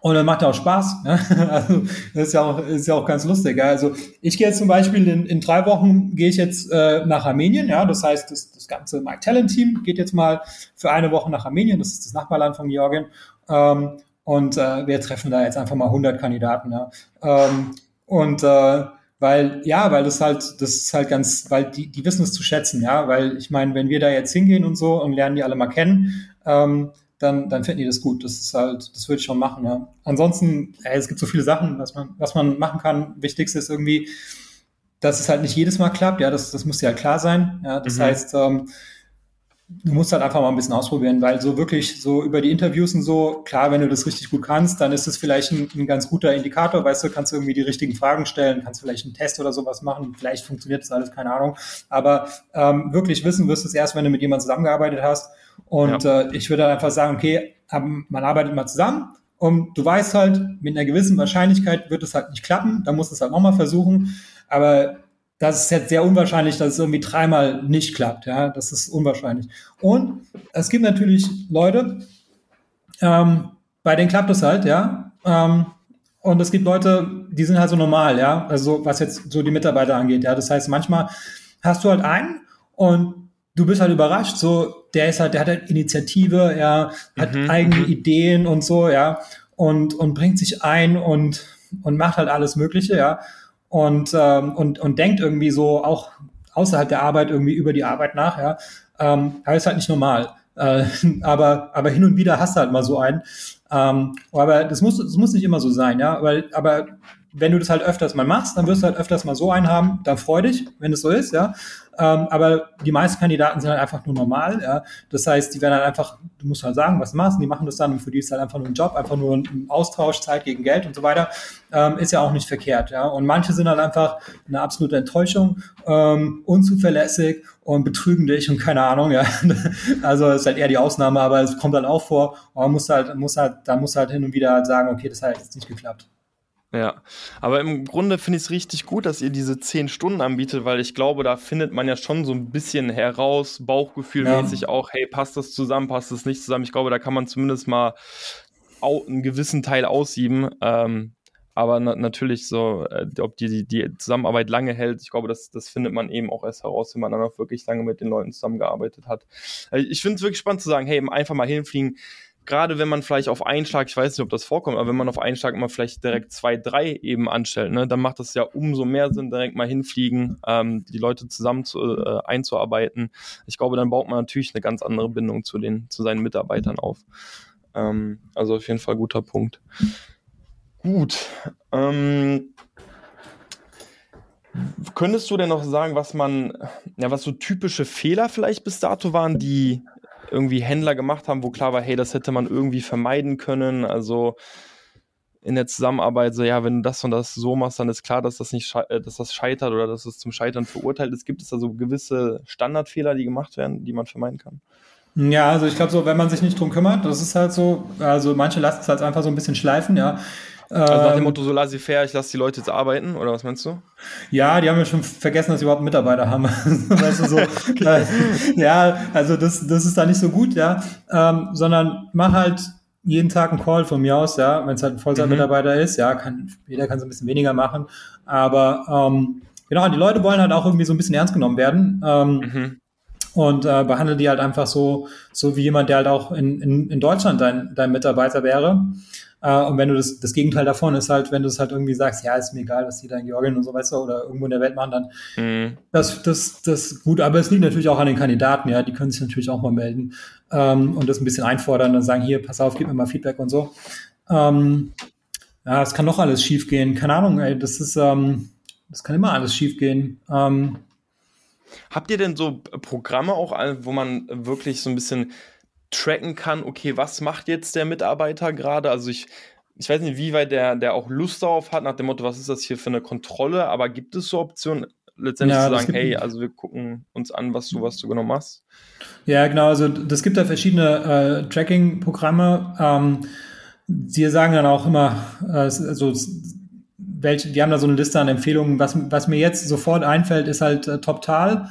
und dann macht auch Spaß. Ne? Also das ist ja auch, ist ja auch ganz lustig. Ja? Also ich gehe jetzt zum Beispiel in, in drei Wochen gehe ich jetzt äh, nach Armenien. Ja, das heißt, das, das ganze Mike Talent Team geht jetzt mal für eine Woche nach Armenien. Das ist das Nachbarland von Georgien. Ähm, und äh, wir treffen da jetzt einfach mal 100 Kandidaten. Ja? Ähm, und äh, weil ja, weil das halt, das ist halt ganz, weil die, die wissen es zu schätzen, ja, weil ich meine, wenn wir da jetzt hingehen und so und lernen die alle mal kennen, ähm, dann, dann finden die das gut. Das ist halt, das würde ich schon machen, ja. Ansonsten, ey, es gibt so viele Sachen, was man, was man machen kann. Wichtigste ist irgendwie, dass es halt nicht jedes Mal klappt, ja, das, das muss ja klar sein. Ja, das mhm. heißt, ähm, du musst halt einfach mal ein bisschen ausprobieren, weil so wirklich so über die Interviews und so, klar, wenn du das richtig gut kannst, dann ist es vielleicht ein, ein, ganz guter Indikator, weißt du, kannst du irgendwie die richtigen Fragen stellen, kannst vielleicht einen Test oder sowas machen, vielleicht funktioniert das alles, keine Ahnung. Aber ähm, wirklich wissen wirst du es erst, wenn du mit jemandem zusammengearbeitet hast und ja. äh, ich würde einfach sagen, okay, man arbeitet mal zusammen und du weißt halt, mit einer gewissen Wahrscheinlichkeit wird es halt nicht klappen, dann musst du es halt nochmal versuchen. Aber das ist jetzt sehr unwahrscheinlich, dass es irgendwie dreimal nicht klappt. Ja, das ist unwahrscheinlich. Und es gibt natürlich Leute, ähm, bei denen klappt es halt, ja. Ähm, und es gibt Leute, die sind halt so normal, ja. Also was jetzt so die Mitarbeiter angeht, ja. Das heißt, manchmal hast du halt einen und du bist halt überrascht, so, der ist halt, der hat halt Initiative, er hat mhm, eigene mhm. Ideen und so, ja, und, und bringt sich ein und, und macht halt alles Mögliche, ja, und, ähm, und, und denkt irgendwie so auch außerhalb der Arbeit irgendwie über die Arbeit nach, ja, ähm, ist halt nicht normal. Äh, aber, aber hin und wieder hast du halt mal so einen. Ähm, aber das muss, das muss nicht immer so sein, ja, aber, aber wenn du das halt öfters mal machst, dann wirst du halt öfters mal so einen haben, dann freu dich, wenn es so ist, ja. Ähm, aber die meisten Kandidaten sind halt einfach nur normal, ja. Das heißt, die werden halt einfach, du musst halt sagen, was du machst, und die machen das dann und für die ist halt einfach nur ein Job, einfach nur ein Austausch, Zeit gegen Geld und so weiter. Ähm, ist ja auch nicht verkehrt, ja. Und manche sind halt einfach eine absolute Enttäuschung, ähm, unzuverlässig und betrügen dich und keine Ahnung, ja. Also ist halt eher die Ausnahme, aber es kommt dann auch vor. Und man muss halt, muss halt, da muss halt hin und wieder halt sagen, okay, das hat jetzt nicht geklappt. Ja, aber im Grunde finde ich es richtig gut, dass ihr diese zehn Stunden anbietet, weil ich glaube, da findet man ja schon so ein bisschen heraus, Bauchgefühlmäßig ja. auch, hey, passt das zusammen, passt das nicht zusammen. Ich glaube, da kann man zumindest mal einen gewissen Teil aussieben. Ähm, aber na natürlich so, äh, ob die, die, Zusammenarbeit lange hält, ich glaube, das, das findet man eben auch erst heraus, wenn man dann auch wirklich lange mit den Leuten zusammengearbeitet hat. Also ich finde es wirklich spannend zu sagen, hey, einfach mal hinfliegen gerade wenn man vielleicht auf einen Schlag, ich weiß nicht, ob das vorkommt, aber wenn man auf einen Schlag mal vielleicht direkt zwei, drei eben anstellt, ne, dann macht das ja umso mehr Sinn, direkt mal hinfliegen, ähm, die Leute zusammen zu, äh, einzuarbeiten. Ich glaube, dann baut man natürlich eine ganz andere Bindung zu den, zu seinen Mitarbeitern auf. Ähm, also auf jeden Fall guter Punkt. Gut. Ähm, könntest du denn noch sagen, was man, ja, was so typische Fehler vielleicht bis dato waren, die irgendwie Händler gemacht haben, wo klar war, hey, das hätte man irgendwie vermeiden können. Also in der Zusammenarbeit so, ja, wenn du das und das so machst, dann ist klar, dass das nicht, äh, dass das scheitert oder dass es zum Scheitern verurteilt ist. Gibt es da so gewisse Standardfehler, die gemacht werden, die man vermeiden kann? Ja, also ich glaube so, wenn man sich nicht drum kümmert, das ist halt so, also manche lassen es halt einfach so ein bisschen schleifen, ja. Also nach dem ähm, Motto, so lasse ich fair, ich lasse die Leute jetzt arbeiten, oder was meinst du? Ja, die haben ja schon vergessen, dass sie überhaupt Mitarbeiter haben. weißt du, so, äh, ja, also das, das ist da nicht so gut, ja. Ähm, sondern mach halt jeden Tag einen Call von mir aus, ja, wenn es halt ein Vollzeitmitarbeiter mhm. ist, ja, kann, jeder kann so ein bisschen weniger machen. Aber ähm, genau, die Leute wollen halt auch irgendwie so ein bisschen ernst genommen werden. Ähm, mhm. Und äh, behandle die halt einfach so, so wie jemand, der halt auch in, in, in Deutschland dein, dein Mitarbeiter wäre. Äh, und wenn du das, das Gegenteil davon ist halt, wenn du es halt irgendwie sagst, ja, ist mir egal, was die da in Georgien und so weiter oder irgendwo in der Welt machen, dann mhm. das, das, das gut. Aber es liegt natürlich auch an den Kandidaten, ja, die können sich natürlich auch mal melden ähm, und das ein bisschen einfordern und sagen, hier, pass auf, gib mir mal Feedback und so. Ähm, ja, es kann doch alles schief gehen. Keine Ahnung, ey, das ist, ähm, das kann immer alles schief gehen. Ähm, Habt ihr denn so Programme auch, wo man wirklich so ein bisschen tracken kann, okay, was macht jetzt der Mitarbeiter gerade? Also ich, ich weiß nicht, wie weit der, der auch Lust darauf hat, nach dem Motto, was ist das hier für eine Kontrolle, aber gibt es so Optionen, letztendlich ja, zu sagen, hey, also wir gucken uns an, was du, was du genau machst? Ja, genau, also das gibt da verschiedene äh, Tracking-Programme. Ähm, sie sagen dann auch immer, äh, also welche, die haben da so eine Liste an Empfehlungen. Was, was mir jetzt sofort einfällt, ist halt äh, TopTal.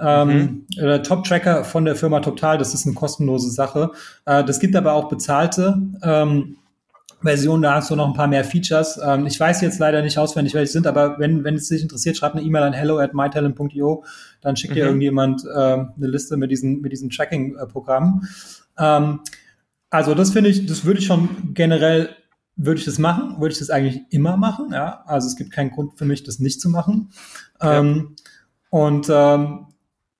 Ähm, mhm. äh, Top-Tracker von der Firma TopTal, das ist eine kostenlose Sache. Äh, das gibt aber auch bezahlte ähm, Versionen, da hast du noch ein paar mehr Features. Ähm, ich weiß jetzt leider nicht auswendig, welche sind, aber wenn, wenn es dich interessiert, schreib eine E-Mail an hello at mytalent.io, dann schickt mhm. dir irgendjemand äh, eine Liste mit diesen, mit diesen Tracking-Programmen. Ähm, also das finde ich, das würde ich schon generell würde ich das machen, würde ich das eigentlich immer machen, ja. Also es gibt keinen Grund für mich, das nicht zu machen. Ja. Ähm, und ähm,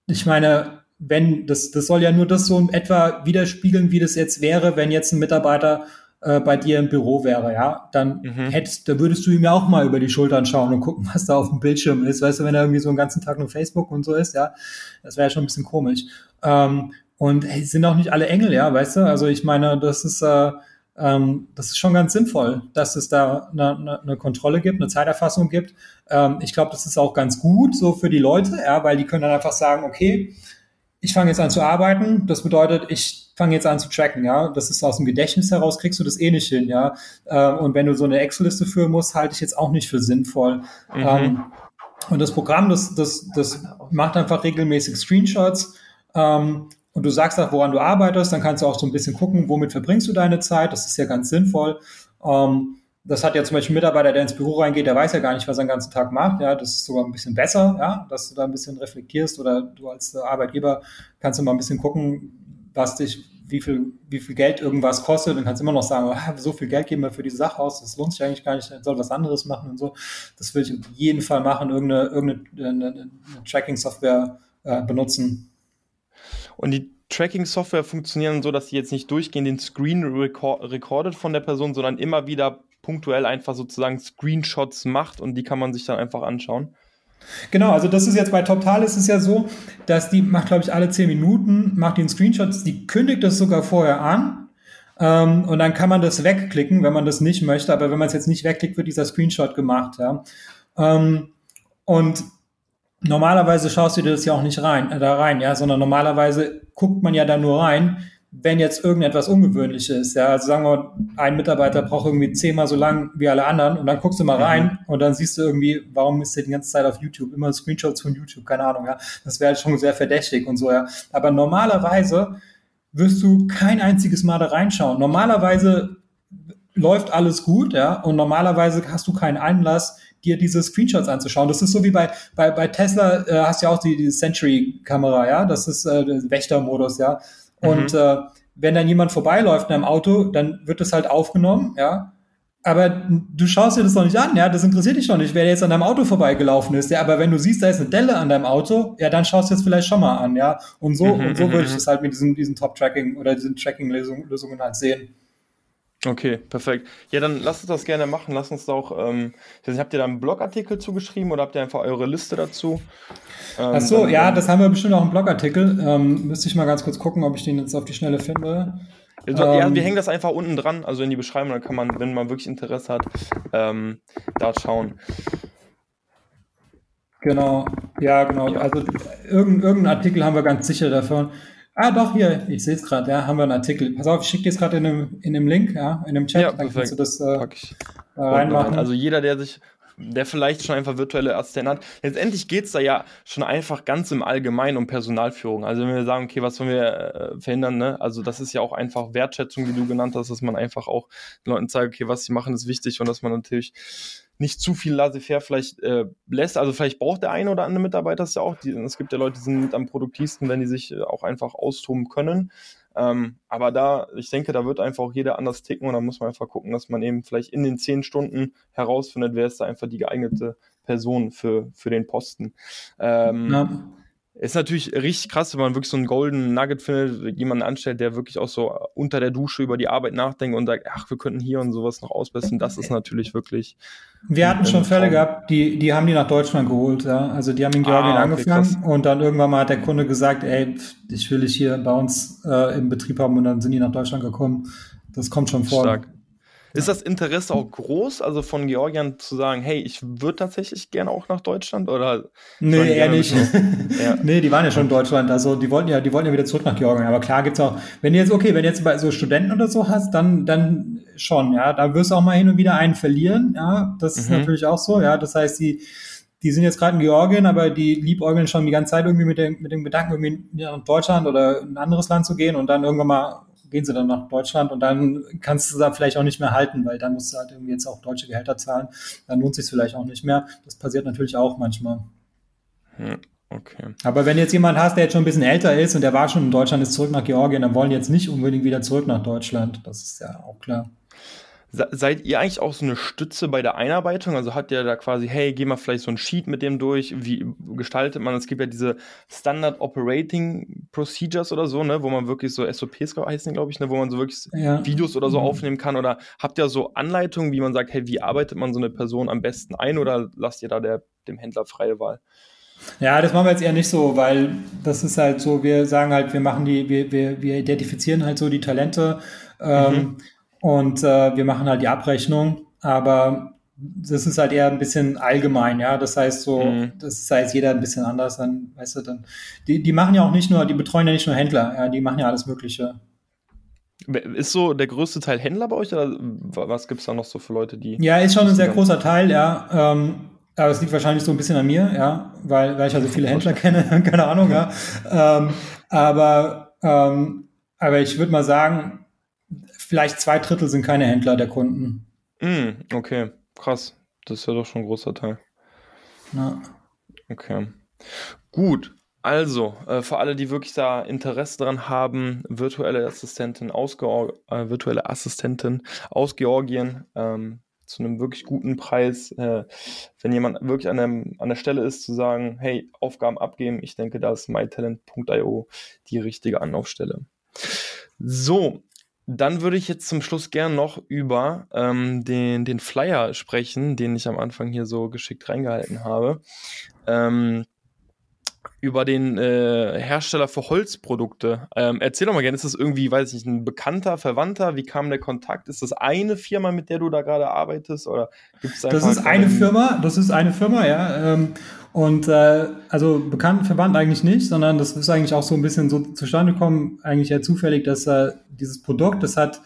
ich meine, wenn, das, das soll ja nur das so in etwa widerspiegeln, wie das jetzt wäre, wenn jetzt ein Mitarbeiter äh, bei dir im Büro wäre, ja, dann mhm. hättest, da würdest du ihm ja auch mal über die Schultern schauen und gucken, was da auf dem Bildschirm ist. Weißt du, wenn er irgendwie so einen ganzen Tag nur Facebook und so ist, ja, das wäre ja schon ein bisschen komisch. Ähm, und hey, sind auch nicht alle Engel, ja, weißt du? Also ich meine, das ist, äh, ähm, das ist schon ganz sinnvoll, dass es da eine, eine, eine Kontrolle gibt, eine Zeiterfassung gibt. Ähm, ich glaube, das ist auch ganz gut so für die Leute, ja, weil die können dann einfach sagen, okay, ich fange jetzt an zu arbeiten. Das bedeutet, ich fange jetzt an zu tracken, ja. Das ist aus dem Gedächtnis heraus, kriegst du das eh nicht hin, ja. Äh, und wenn du so eine Excel-Liste führen musst, halte ich jetzt auch nicht für sinnvoll. Mhm. Ähm, und das Programm, das, das, das macht einfach regelmäßig Screenshots ähm, und du sagst auch, woran du arbeitest, dann kannst du auch so ein bisschen gucken, womit verbringst du deine Zeit. Das ist ja ganz sinnvoll. Ähm, das hat ja zum Beispiel ein Mitarbeiter, der ins Büro reingeht, der weiß ja gar nicht, was er den ganzen Tag macht. Ja, das ist sogar ein bisschen besser, ja, dass du da ein bisschen reflektierst oder du als Arbeitgeber kannst du mal ein bisschen gucken, was dich, wie viel, wie viel Geld irgendwas kostet und kannst immer noch sagen, ah, so viel Geld geben wir für diese Sache aus, das lohnt sich eigentlich gar nicht, ich soll was anderes machen und so. Das will ich auf jeden Fall machen, irgendeine, irgendeine eine, eine Tracking-Software äh, benutzen. Und die Tracking-Software funktionieren so, dass sie jetzt nicht durchgehend den Screen record recordet von der Person, sondern immer wieder punktuell einfach sozusagen Screenshots macht und die kann man sich dann einfach anschauen. Genau, also das ist jetzt bei TopTal ist es ja so, dass die macht, glaube ich, alle zehn Minuten, macht den Screenshots, die kündigt das sogar vorher an. Ähm, und dann kann man das wegklicken, wenn man das nicht möchte. Aber wenn man es jetzt nicht wegklickt, wird dieser Screenshot gemacht. Ja. Ähm, und normalerweise schaust du dir das ja auch nicht rein, äh, da rein, ja, sondern normalerweise guckt man ja da nur rein, wenn jetzt irgendetwas Ungewöhnliches ist. Ja, also sagen wir, ein Mitarbeiter braucht irgendwie zehnmal so lang wie alle anderen und dann guckst du mal rein mhm. und dann siehst du irgendwie, warum ist der die ganze Zeit auf YouTube? Immer Screenshots von YouTube, keine Ahnung, ja. Das wäre halt schon sehr verdächtig und so, ja. Aber normalerweise wirst du kein einziges Mal da reinschauen. Normalerweise läuft alles gut, ja, und normalerweise hast du keinen Einlass, dir diese Screenshots anzuschauen. Das ist so wie bei, bei, bei Tesla, äh, hast du ja auch die, die Sentry-Kamera, ja, das ist äh, der Wächtermodus, ja. Und mhm. äh, wenn dann jemand vorbeiläuft in einem Auto, dann wird das halt aufgenommen, ja. Aber du schaust dir das doch nicht an, ja, das interessiert dich doch nicht, wer jetzt an deinem Auto vorbeigelaufen ist, ja. Aber wenn du siehst, da ist eine Delle an deinem Auto, ja, dann schaust du jetzt vielleicht schon mal an, ja. Und so, mhm, und so würde ich mhm. das halt mit diesen, diesen Top-Tracking oder diesen Tracking-Lösungen halt sehen. Okay, perfekt. Ja, dann lasst uns das gerne machen. Lasst uns auch, ähm, habt ihr da einen Blogartikel zugeschrieben oder habt ihr einfach eure Liste dazu? Ähm, Ach so, ja, das haben wir bestimmt auch einen Blogartikel. Ähm, müsste ich mal ganz kurz gucken, ob ich den jetzt auf die Schnelle finde. Also, ja, wir ähm, hängen das einfach unten dran, also in die Beschreibung, dann kann man, wenn man wirklich Interesse hat, ähm, da schauen. Genau, ja, genau. Ja. Also irgendeinen irgendein Artikel haben wir ganz sicher davon. Ah, doch, hier, ich sehe es gerade, ja, haben wir einen Artikel. Pass auf, ich schicke dir es gerade in einem, in einem Link, ja, in einem Chat, ja, dann kannst du das äh, ich reinmachen. Also jeder, der sich, der vielleicht schon einfach virtuelle Assistenten hat, letztendlich geht es da ja schon einfach ganz im Allgemeinen um Personalführung. Also wenn wir sagen, okay, was wollen wir äh, verhindern, ne? Also das ist ja auch einfach Wertschätzung, wie du genannt hast, dass man einfach auch den Leuten zeigt, okay, was sie machen, ist wichtig und dass man natürlich nicht zu viel laissez-faire vielleicht äh, lässt. Also vielleicht braucht der eine oder andere Mitarbeiter es ja auch. Die, es gibt ja Leute, die sind mit am produktivsten, wenn die sich äh, auch einfach austoben können. Ähm, aber da, ich denke, da wird einfach auch jeder anders ticken und da muss man einfach gucken, dass man eben vielleicht in den zehn Stunden herausfindet, wer ist da einfach die geeignete Person für, für den Posten. Ähm, ja. Ist natürlich richtig krass, wenn man wirklich so einen Golden Nugget findet, jemanden anstellt, der wirklich auch so unter der Dusche über die Arbeit nachdenkt und sagt, ach, wir könnten hier und sowas noch ausbessern. Das ist natürlich wirklich. Wir hatten schon Fälle gehabt, die, die haben die nach Deutschland geholt, ja. Also die haben in Georgien ah, okay, angefangen krass. und dann irgendwann mal hat der Kunde gesagt, ey, ich will dich hier bei uns äh, im Betrieb haben und dann sind die nach Deutschland gekommen. Das kommt schon vor. Stark. Ist das Interesse auch groß, also von Georgien zu sagen, hey, ich würde tatsächlich gerne auch nach Deutschland? Oder nee, eher nicht. ja. Nee, die waren ja schon in Deutschland. Also die wollten ja, die wollten ja wieder zurück nach Georgien. Aber klar gibt's auch, wenn du jetzt, okay, wenn du jetzt bei so Studenten oder so hast, dann, dann schon, ja. Da wirst du auch mal hin und wieder einen verlieren, ja. Das ist Mhm. natürlich auch so, ja. Das heißt, die, die sind jetzt gerade in Georgien, aber die liebäugeln schon die ganze Zeit irgendwie mit dem, mit dem Gedanken, irgendwie nach Deutschland oder in ein anderes Land zu gehen und dann irgendwann mal gehen sie dann nach Deutschland und dann kannst du da vielleicht auch nicht mehr halten, weil dann musst du halt irgendwie jetzt auch deutsche Gehälter zahlen. Dann lohnt sich vielleicht auch nicht mehr. Das passiert natürlich auch manchmal. Hm, Okay. Aber wenn jetzt jemand hast, der jetzt schon ein bisschen älter ist und der war schon in Deutschland, ist zurück nach Georgien, dann wollen die jetzt nicht unbedingt wieder zurück nach Deutschland. Das ist ja auch klar. Se- Seid ihr eigentlich auch so eine Stütze bei der Einarbeitung? Also hat ihr da quasi, hey, geh mal vielleicht so ein Sheet mit dem durch, wie gestaltet man? Es gibt ja diese Standard Operating Procedures oder so, ne, wo man wirklich so SOPs heißen, glaube ich, ne, wo man so wirklich Ja. Videos oder so Mhm. aufnehmen kann? Oder habt ihr so Anleitungen, wie man sagt, hey, wie arbeitet man so eine Person am besten ein oder lasst ihr da der, dem Händler freie Wahl? Ja, das machen wir jetzt eher nicht so, weil das ist halt so, wir sagen halt, wir machen die, wir, wir, wir identifizieren halt so die Talente ähm, Mhm. Und äh, wir machen halt die Abrechnung, aber das ist halt eher ein bisschen allgemein, ja. Das heißt so, Mhm. das heißt jeder ein bisschen anders, dann, weißt du, dann, die, die machen ja auch nicht nur, die betreuen ja nicht nur Händler, ja, die machen ja alles Mögliche. Ist so der größte Teil Händler bei euch oder was gibt es da noch so für Leute, die. Ja, ist schon ein sehr großer Teil, ja. Ähm, aber es liegt wahrscheinlich so ein bisschen an mir, ja, weil, weil ich also viele Händler kenne, keine Ahnung, ja. Ähm, aber, ähm, aber ich würde mal sagen, vielleicht zwei Drittel sind keine Händler der Kunden. Hm, okay, krass. Das ist ja doch schon ein großer Teil. Ja. Okay. Gut. Also, äh, für alle, die wirklich da Interesse dran haben, virtuelle Assistentin aus, Georg äh, virtuelle Assistentin aus Georgien ähm, zu einem wirklich guten Preis. Äh, wenn jemand wirklich an, dem, an der Stelle ist, zu sagen, hey, Aufgaben abgeben, ich denke, da ist mytalent.io die richtige Anlaufstelle. So, dann würde ich jetzt zum Schluss gern noch über ähm, den, den Flyer sprechen, den ich am Anfang hier so geschickt reingehalten habe. Ähm, über den äh, Hersteller für Holzprodukte. Ähm, erzähl doch mal gerne, ist das irgendwie, weiß ich nicht, ein Bekannter, Verwandter? Wie kam der Kontakt? Ist das eine Firma, mit der du da gerade arbeitest? Oder gibt's Das einfach ist eine Firma, das ist eine Firma, ja. Ähm, und äh, also bekannt, verwandt eigentlich nicht, sondern das ist eigentlich auch so ein bisschen so zustande gekommen, eigentlich eher zufällig, dass äh, dieses Produkt, das hat,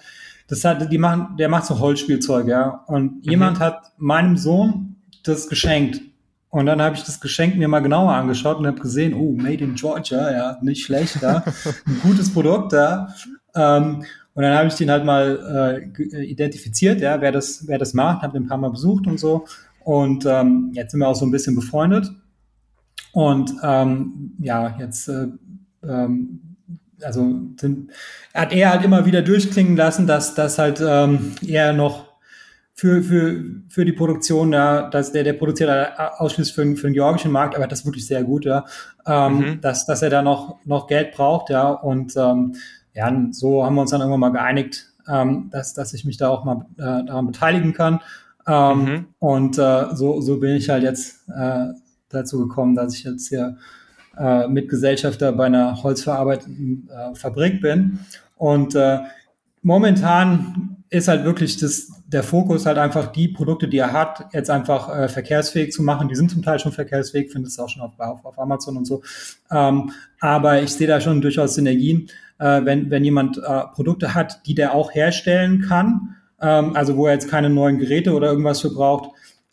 das hat, die machen, der macht so Holzspielzeug, ja. Und jemand hat meinem Sohn das geschenkt. Und dann habe ich das Geschenk mir mal genauer angeschaut und habe gesehen, oh, made in Georgia, ja, nicht schlecht, ja, ein gutes Produkt, ja. Ähm, und dann habe ich den halt mal äh, identifiziert, ja, wer das, wer das macht, habe den ein paar Mal besucht und so. Und ähm, jetzt sind wir auch so ein bisschen befreundet. Und ähm, ja, jetzt, äh, ähm, also sind, hat er halt immer wieder durchklingen lassen, dass das halt ähm, eher noch für, für, für die Produktion, ja, dass der, der produziert halt ausschließlich für, den- für den georgischen Markt, aber das ist wirklich sehr gut, ja, ähm, Mhm. dass, dass er da noch, noch Geld braucht, ja, und ähm, ja, so haben wir uns dann irgendwann mal geeinigt, ähm, dass, dass ich mich da auch mal äh, daran beteiligen kann. Ähm, Mhm. Und äh, so, so bin ich halt jetzt äh, dazu gekommen, dass ich jetzt hier äh, Mitgesellschafter bei einer holzverarbeitenden äh, Fabrik bin. Und äh, momentan ist halt wirklich das, der Fokus halt einfach die Produkte, die er hat, jetzt einfach äh, verkehrsfähig zu machen. Die sind zum Teil schon verkehrsfähig, findest du auch schon auf, auf, auf Amazon und so. Ähm, aber ich sehe da schon durchaus Synergien, äh, wenn, wenn jemand äh, Produkte hat, die der auch herstellen kann, ähm, also wo er jetzt keine neuen Geräte oder irgendwas für braucht,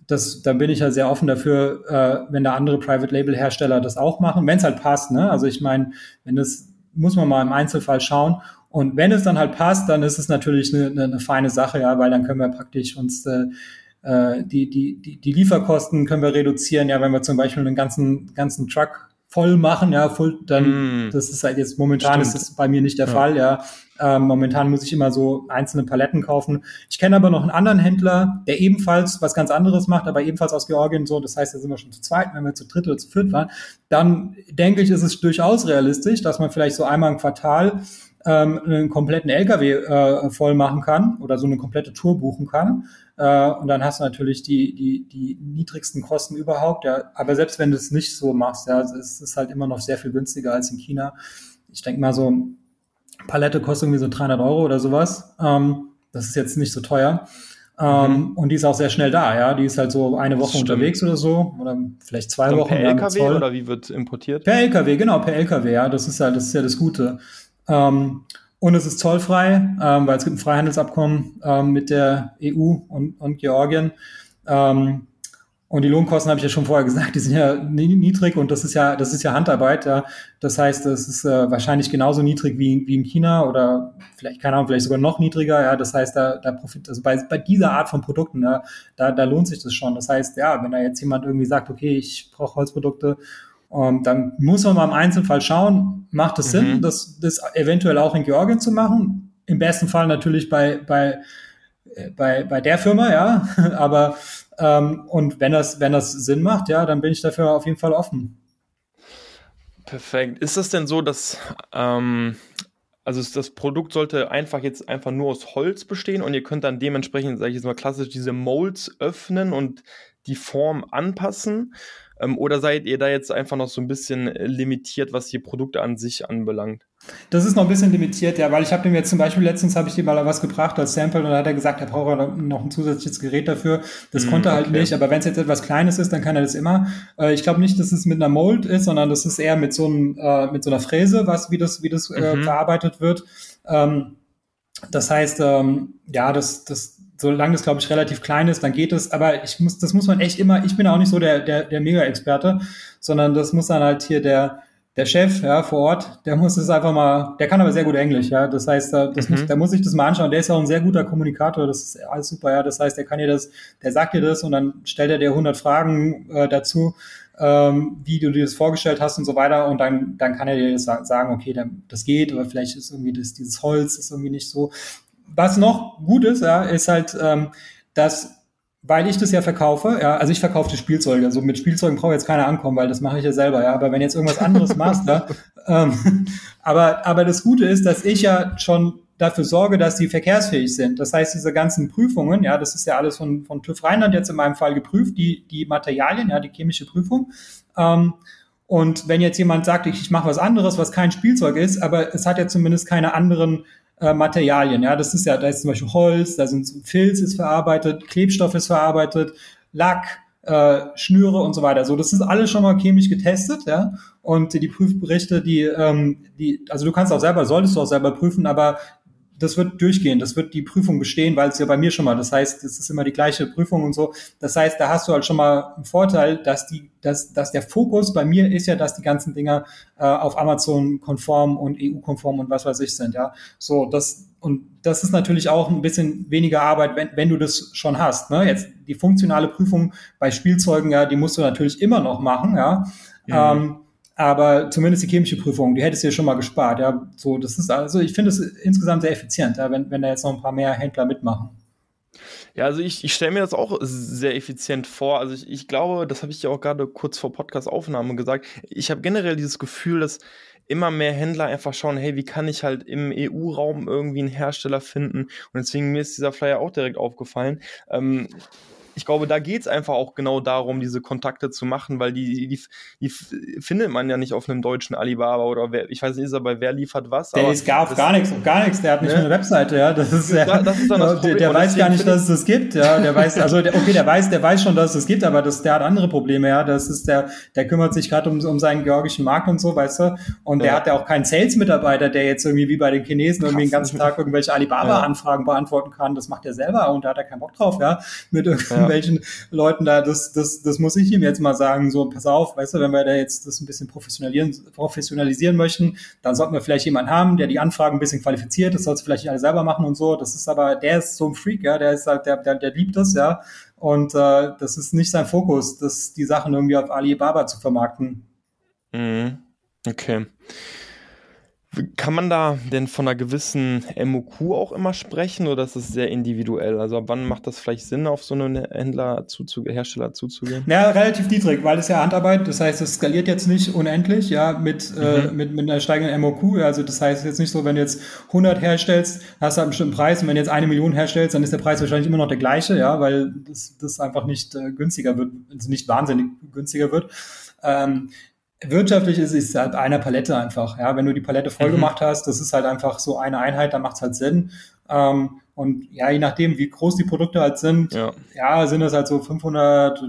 das, da bin ich ja sehr offen dafür, äh, wenn da andere Private Label Hersteller das auch machen, wenn es halt passt. Ne? Also ich meine, wenn das muss man mal im Einzelfall schauen. Und wenn es dann halt passt, dann ist es natürlich eine, eine, eine feine Sache, ja, weil dann können wir praktisch uns äh, äh, die, die, die, die Lieferkosten können wir reduzieren, ja, wenn wir zum Beispiel einen ganzen, ganzen Truck voll machen, ja, voll, dann, Mm. das ist halt jetzt momentan Stimmt. ist das bei mir nicht der Ja. Fall, ja. Ähm, momentan muss ich immer so einzelne Paletten kaufen. Ich kenne aber noch einen anderen Händler, der ebenfalls was ganz anderes macht, aber ebenfalls aus Georgien so. Das heißt, da sind wir schon zu zweit. Wenn wir zu dritt oder zu viert waren, dann denke ich, ist es durchaus realistisch, dass man vielleicht so einmal im Quartal ähm, einen kompletten LKW äh, voll machen kann oder so eine komplette Tour buchen kann. Äh, und dann hast du natürlich die, die, die niedrigsten Kosten überhaupt. Ja. Aber selbst wenn du es nicht so machst, ja, es ist halt immer noch sehr viel günstiger als in China. Ich denke mal so, Palette kostet irgendwie so 300 Euro oder sowas. Ähm, das ist jetzt nicht so teuer. Ähm, Mhm. Und die ist auch sehr schnell da, ja. Die ist halt so eine Woche Stimmt. unterwegs oder so. Oder vielleicht zwei Wochen. per LKW oder wie wird importiert? Per LKW, genau, per LKW, ja, das ist ja, das ist ja das Gute. Ähm, Und es ist zollfrei, ähm, weil es gibt ein Freihandelsabkommen ähm, mit der EU und, und Georgien. Ähm, und die Lohnkosten habe ich ja schon vorher gesagt, die sind ja niedrig und das ist ja, das ist ja Handarbeit. Ja. Das heißt, das ist äh, wahrscheinlich genauso niedrig wie, wie in China oder vielleicht, keine Ahnung, vielleicht sogar noch niedriger. Ja. Das heißt, da, da profit, also bei, bei dieser Art von Produkten, ja, da, da lohnt sich das schon. Das heißt, ja, wenn da jetzt jemand irgendwie sagt, okay, ich brauche Holzprodukte, ähm, dann muss man mal im Einzelfall schauen, macht es mhm. Sinn, das, das eventuell auch in Georgien zu machen? Im besten Fall natürlich bei, bei, äh, bei, bei der Firma, ja, aber ähm, und wenn das, wenn das Sinn macht, ja, dann bin ich dafür auf jeden Fall offen. Perfekt. Ist es denn so, dass ähm, also das Produkt sollte einfach jetzt einfach nur aus Holz bestehen und ihr könnt dann dementsprechend, sage ich jetzt mal klassisch, diese Molds öffnen und die Form anpassen? Ähm, oder seid ihr da jetzt einfach noch so ein bisschen äh, limitiert, was die Produkte an sich anbelangt? Das ist noch ein bisschen limitiert, ja, weil ich habe dem jetzt zum Beispiel letztens habe ich dem mal was gebracht als Sample und dann hat er gesagt, er braucht noch ein zusätzliches Gerät dafür. Das mm, konnte er halt nicht, aber wenn es jetzt etwas Kleines ist, dann kann er das immer. Äh, ich glaube nicht, dass es mit einer Mold ist, sondern das ist eher mit so, einem, äh, mit so einer Fräse, was wie das wie das äh, mhm. verarbeitet wird. Ähm, das heißt, ähm, ja, das das solange das, glaube ich, relativ klein ist, dann geht es. Aber ich muss, das muss man echt immer, ich bin auch nicht so der, der, der Mega-Experte, sondern das muss dann halt hier der, der Chef ja, vor Ort, der muss es einfach mal, der kann aber sehr gut Englisch, ja. Das heißt, das mhm. muss, der muss sich das mal anschauen. Der ist auch ein sehr guter Kommunikator, das ist alles super, ja. Das heißt, der kann dir das, der sagt dir das und dann stellt er dir 100 Fragen äh, dazu, ähm, wie du dir das vorgestellt hast und so weiter. Und dann, dann kann er dir das sagen, okay, dann, das geht, aber vielleicht ist irgendwie das, dieses Holz ist irgendwie nicht so was noch gut ist, ja, ist halt, ähm, dass weil ich das ja verkaufe, ja, also ich verkaufe die Spielzeuge, also mit Spielzeugen braucht jetzt keiner ankommen, weil das mache ich ja selber, ja, aber wenn jetzt irgendwas anderes machst, ja, ähm, aber, aber das Gute ist, dass ich ja schon dafür sorge, dass die verkehrsfähig sind. Das heißt, diese ganzen Prüfungen, ja, das ist ja alles von, von TÜV Rheinland jetzt in meinem Fall geprüft, die, die Materialien, ja, die chemische Prüfung. Ähm, und wenn jetzt jemand sagt, ich, ich mache was anderes, was kein Spielzeug ist, aber es hat ja zumindest keine anderen äh, Materialien. Ja, das ist ja, da ist zum Beispiel Holz, da sind Filz ist verarbeitet, Klebstoff ist verarbeitet, Lack, äh, Schnüre und so weiter. So, das ist alles schon mal chemisch getestet, ja. Und die Prüfberichte, die, ähm, die, also du kannst auch selber, solltest du auch selber prüfen, aber das wird durchgehen, das wird die Prüfung bestehen, weil es ja bei mir schon mal, das heißt, es ist immer die gleiche Prüfung und so. Das heißt, da hast du halt schon mal einen Vorteil, dass die, dass, dass der Fokus bei mir ist ja, dass die ganzen Dinger äh, auf Amazon konform und EU-konform und was weiß ich sind, ja. So, das, und das ist natürlich auch ein bisschen weniger Arbeit, wenn, wenn du das schon hast. Ne? Jetzt die funktionale Prüfung bei Spielzeugen, ja, die musst du natürlich immer noch machen, ja. Mhm. Ähm, aber zumindest die chemische Prüfung, die hättest du ja schon mal gespart. Ja, so, das ist also, ich finde es insgesamt sehr effizient, ja, wenn, wenn da jetzt noch ein paar mehr Händler mitmachen. Ja, also ich, ich stelle mir das auch sehr effizient vor. Also ich, ich glaube, das habe ich ja auch gerade kurz vor Podcast-Aufnahme gesagt. Ich habe generell dieses Gefühl, dass immer mehr Händler einfach schauen, hey, wie kann ich halt im EU-Raum irgendwie einen Hersteller finden? Und deswegen mir ist dieser Flyer auch direkt aufgefallen. Ähm, ich glaube, da geht es einfach auch genau darum, diese Kontakte zu machen, weil die, die, die, findet man ja nicht auf einem deutschen Alibaba oder wer, ich weiß nicht, ist er bei wer liefert was. Der ist gar auf gar nichts, auf gar nichts, der hat nicht ne? eine Webseite, ja. Das ist, ja, das ist dann das Problem. Der, der weiß gar nicht, dass es das gibt, ja. Der weiß, also der, okay, der weiß, der weiß schon, dass es das gibt, aber das, der hat andere Probleme, ja. Das ist der, der kümmert sich gerade um, um seinen georgischen Markt und so, weißt du. Und ja. der hat ja auch keinen Sales-Mitarbeiter, der jetzt irgendwie wie bei den Chinesen Krass. irgendwie den ganzen Tag irgendwelche Alibaba-Anfragen ja. beantworten kann. Das macht er selber und da hat er keinen Bock drauf, ja. Mit irgendwie irgendwelchen Leuten da, das, das, das muss ich ihm jetzt mal sagen, so, pass auf, weißt du, wenn wir da jetzt das ein bisschen professionalisieren, professionalisieren möchten, dann sollten wir vielleicht jemanden haben, der die Anfragen ein bisschen qualifiziert, das sollst du vielleicht nicht alle selber machen und so, das ist aber, der ist so ein Freak, ja, der ist halt, der, der, der liebt das, ja, und äh, das ist nicht sein Fokus, das, die Sachen irgendwie auf Alibaba zu vermarkten. Mhm. Okay. Kann man da denn von einer gewissen MOQ auch immer sprechen oder ist es sehr individuell? Also ab wann macht das vielleicht Sinn, auf so einen Händler, zuzu Hersteller zuzugehen? Ja, relativ niedrig, weil es ja Handarbeit, das heißt, es skaliert jetzt nicht unendlich, ja, mit, äh, mhm. äh, mit, mit einer steigenden MOQ. Also das heißt jetzt nicht so, wenn du jetzt 100 herstellst, hast du einen bestimmten Preis und wenn du jetzt eine Million herstellst, dann ist der Preis wahrscheinlich immer noch der gleiche, ja, weil das, das einfach nicht äh, günstiger wird, also nicht wahnsinnig günstiger wird. Ähm, Wirtschaftlich ist es halt eine Palette einfach. Ja, wenn du die Palette voll mhm. gemacht hast, das ist halt einfach so eine Einheit, dann macht es halt Sinn. Ähm, und ja, je nachdem, wie groß die Produkte halt sind, ja, ja sind das halt so 500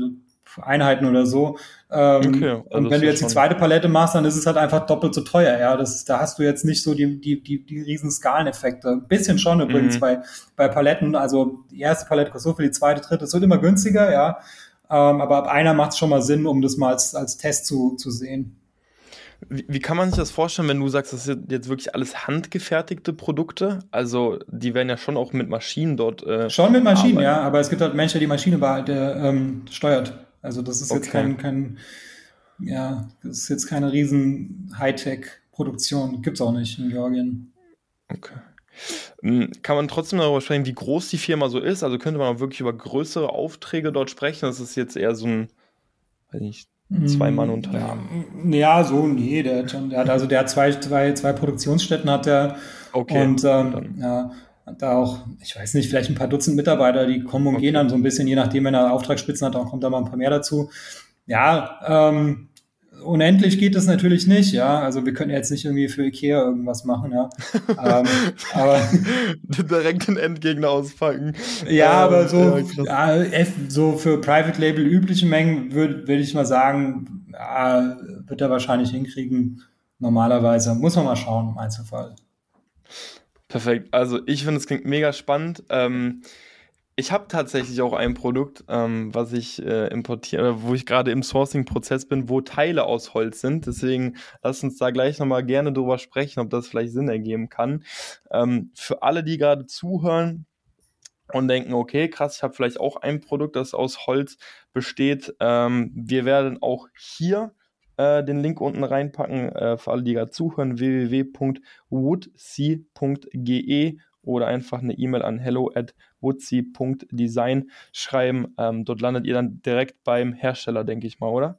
Einheiten oder so. Ähm, okay, also und wenn du jetzt die zweite Palette machst, dann ist es halt einfach doppelt so teuer. Ja, das, da hast du jetzt nicht so die, die, die, die riesen Skaleneffekte. Ein bisschen schon übrigens mhm. bei, bei Paletten. Also die erste Palette kostet so viel, die zweite, dritte. Es wird immer günstiger, ja. Ähm, aber ab einer macht es schon mal Sinn, um das mal als, als Test zu, zu sehen. Wie, wie, kann man sich das vorstellen, wenn du sagst, das sind jetzt wirklich alles handgefertigte Produkte? Also die werden ja schon auch mit Maschinen dort. Äh, schon mit Maschinen, arbeiten. ja, aber es gibt halt Menschen, die Maschine der, ähm, steuert. Also das ist okay. jetzt kein, kein, ja, das ist jetzt keine riesen Hightech-Produktion. Gibt's auch nicht in Georgien. Okay. Hm, kann man trotzdem darüber sprechen, wie groß die Firma so ist? Also könnte man auch wirklich über größere Aufträge dort sprechen? Das ist jetzt eher so ein, weiß nicht, zwei Mann Unternehmen. Ja, so, nee, der hat schon, der hat, also der hat zwei, zwei, zwei Produktionsstätten hat er. Okay. Und ähm, ja, da auch, ich weiß nicht, vielleicht ein paar Dutzend Mitarbeiter, die kommen und okay. gehen dann so ein bisschen, je nachdem, wenn er Auftragsspitzen hat, dann kommt da mal ein paar mehr dazu. Ja, ähm, unendlich geht das natürlich nicht, ja. Also wir können jetzt nicht irgendwie für Ikea irgendwas machen, ja. ähm, aber direkt den Endgegner auspacken. Ja, ähm, aber so, ja, so für Private Label übliche Mengen würde würd ich mal sagen, ja, wird er wahrscheinlich hinkriegen. Normalerweise muss man mal schauen im Einzelfall. Perfekt. Also ich finde, es klingt mega spannend. Ähm, ich habe tatsächlich auch ein Produkt, ähm, was ich äh, importiere, wo ich gerade im Sourcing-Prozess bin, wo Teile aus Holz sind. Deswegen lass uns da gleich nochmal gerne drüber sprechen, ob das vielleicht Sinn ergeben kann. Ähm, für alle, die gerade zuhören und denken, okay, krass, ich habe vielleicht auch ein Produkt, das aus Holz besteht. Ähm, wir werden auch hier äh, den Link unten reinpacken, äh, für alle, die gerade zuhören, www.woodsea.ge oder einfach eine E-Mail an hello at woodsy.design schreiben. Ähm, dort landet ihr dann direkt beim Hersteller, denke ich mal, oder?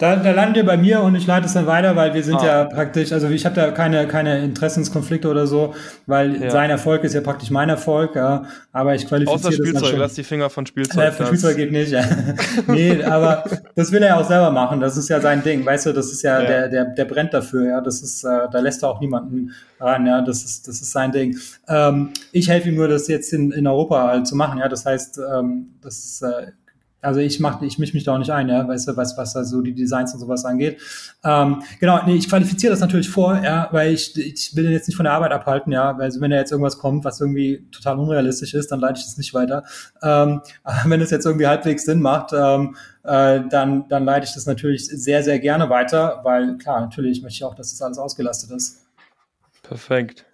Da, da landet ihr bei mir und ich leite es dann weiter, weil wir sind ah. ja praktisch, also ich habe da keine, keine Interessenskonflikte oder so, weil ja. sein Erfolg ist ja praktisch mein Erfolg, ja, aber ich qualifiziere Außer Spielzeug, lass die Finger von Spielzeug. Ja, von Spielzeug geht nicht, ja. nee, aber das will er ja auch selber machen, das ist ja sein Ding, weißt du, das ist ja, ja. Der, der, der brennt dafür, ja, das ist, äh, da lässt er auch niemanden ran, ja, das ist, das ist sein Ding. Ähm, ich helfe ihm nur, das jetzt in, in Europa halt zu machen, ja, das heißt, ähm, das ist, äh, also ich mach, ich misch mich da auch nicht ein, ja, weißt du, was, was da so die Designs und sowas angeht. Ähm, genau, nee, ich qualifiziere das natürlich vor, ja, weil ich, ich will den jetzt nicht von der Arbeit abhalten, ja, weil wenn da jetzt irgendwas kommt, was irgendwie total unrealistisch ist, dann leite ich das nicht weiter. Ähm, wenn es jetzt irgendwie halbwegs Sinn macht, ähm, äh, dann, dann leite ich das natürlich sehr, sehr gerne weiter, weil klar, natürlich möchte ich auch, dass das alles ausgelastet ist. Perfekt.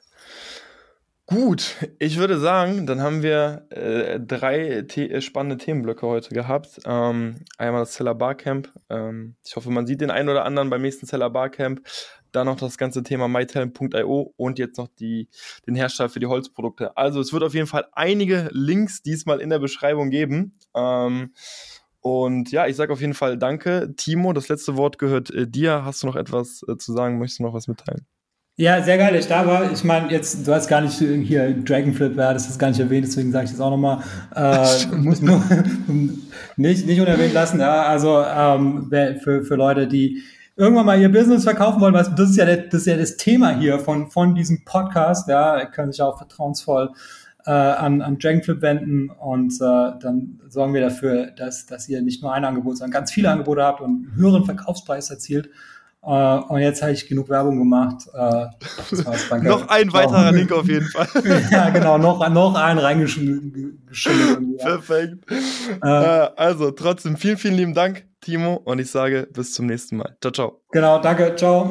Gut, ich würde sagen, dann haben wir äh, drei The äh, spannende Themenblöcke heute gehabt. Ähm, einmal das Zeller Barcamp. Ähm, ich hoffe, man sieht den einen oder anderen beim nächsten Zeller Barcamp. Dann noch das ganze Thema mytalent.io und jetzt noch die, den Hersteller für die Holzprodukte. Also es wird auf jeden Fall einige Links diesmal in der Beschreibung geben. Ähm, und ja, ich sage auf jeden Fall danke. Timo, das letzte Wort gehört äh, dir. Hast du noch etwas äh, zu sagen? Möchtest du noch was mitteilen? Ja, sehr geil, ich da war. Ich meine, jetzt, du hast gar nicht hier Dragonflip, ja, das ist gar nicht erwähnt, deswegen sage ich das auch nochmal. Äh, muss nur nicht, nicht unerwähnt lassen, ja. Also ähm, für, für Leute, die irgendwann mal ihr Business verkaufen wollen, was das ist ja das, ist ja das Thema hier von, von diesem Podcast, ja, können sich auch vertrauensvoll äh, an, an Dragonflip wenden und äh, dann sorgen wir dafür, dass, dass ihr nicht nur ein Angebot, sondern ganz viele Angebote habt und einen höheren Verkaufspreis erzielt. Uh, und jetzt habe ich genug Werbung gemacht. Uh, noch ein weiterer Link auf jeden Fall. ja, genau, noch, noch einen reingeschrieben. Ja. Perfekt. Uh, also, trotzdem vielen, vielen lieben Dank, Timo. Und ich sage bis zum nächsten Mal. Ciao, ciao. Genau, danke. Ciao.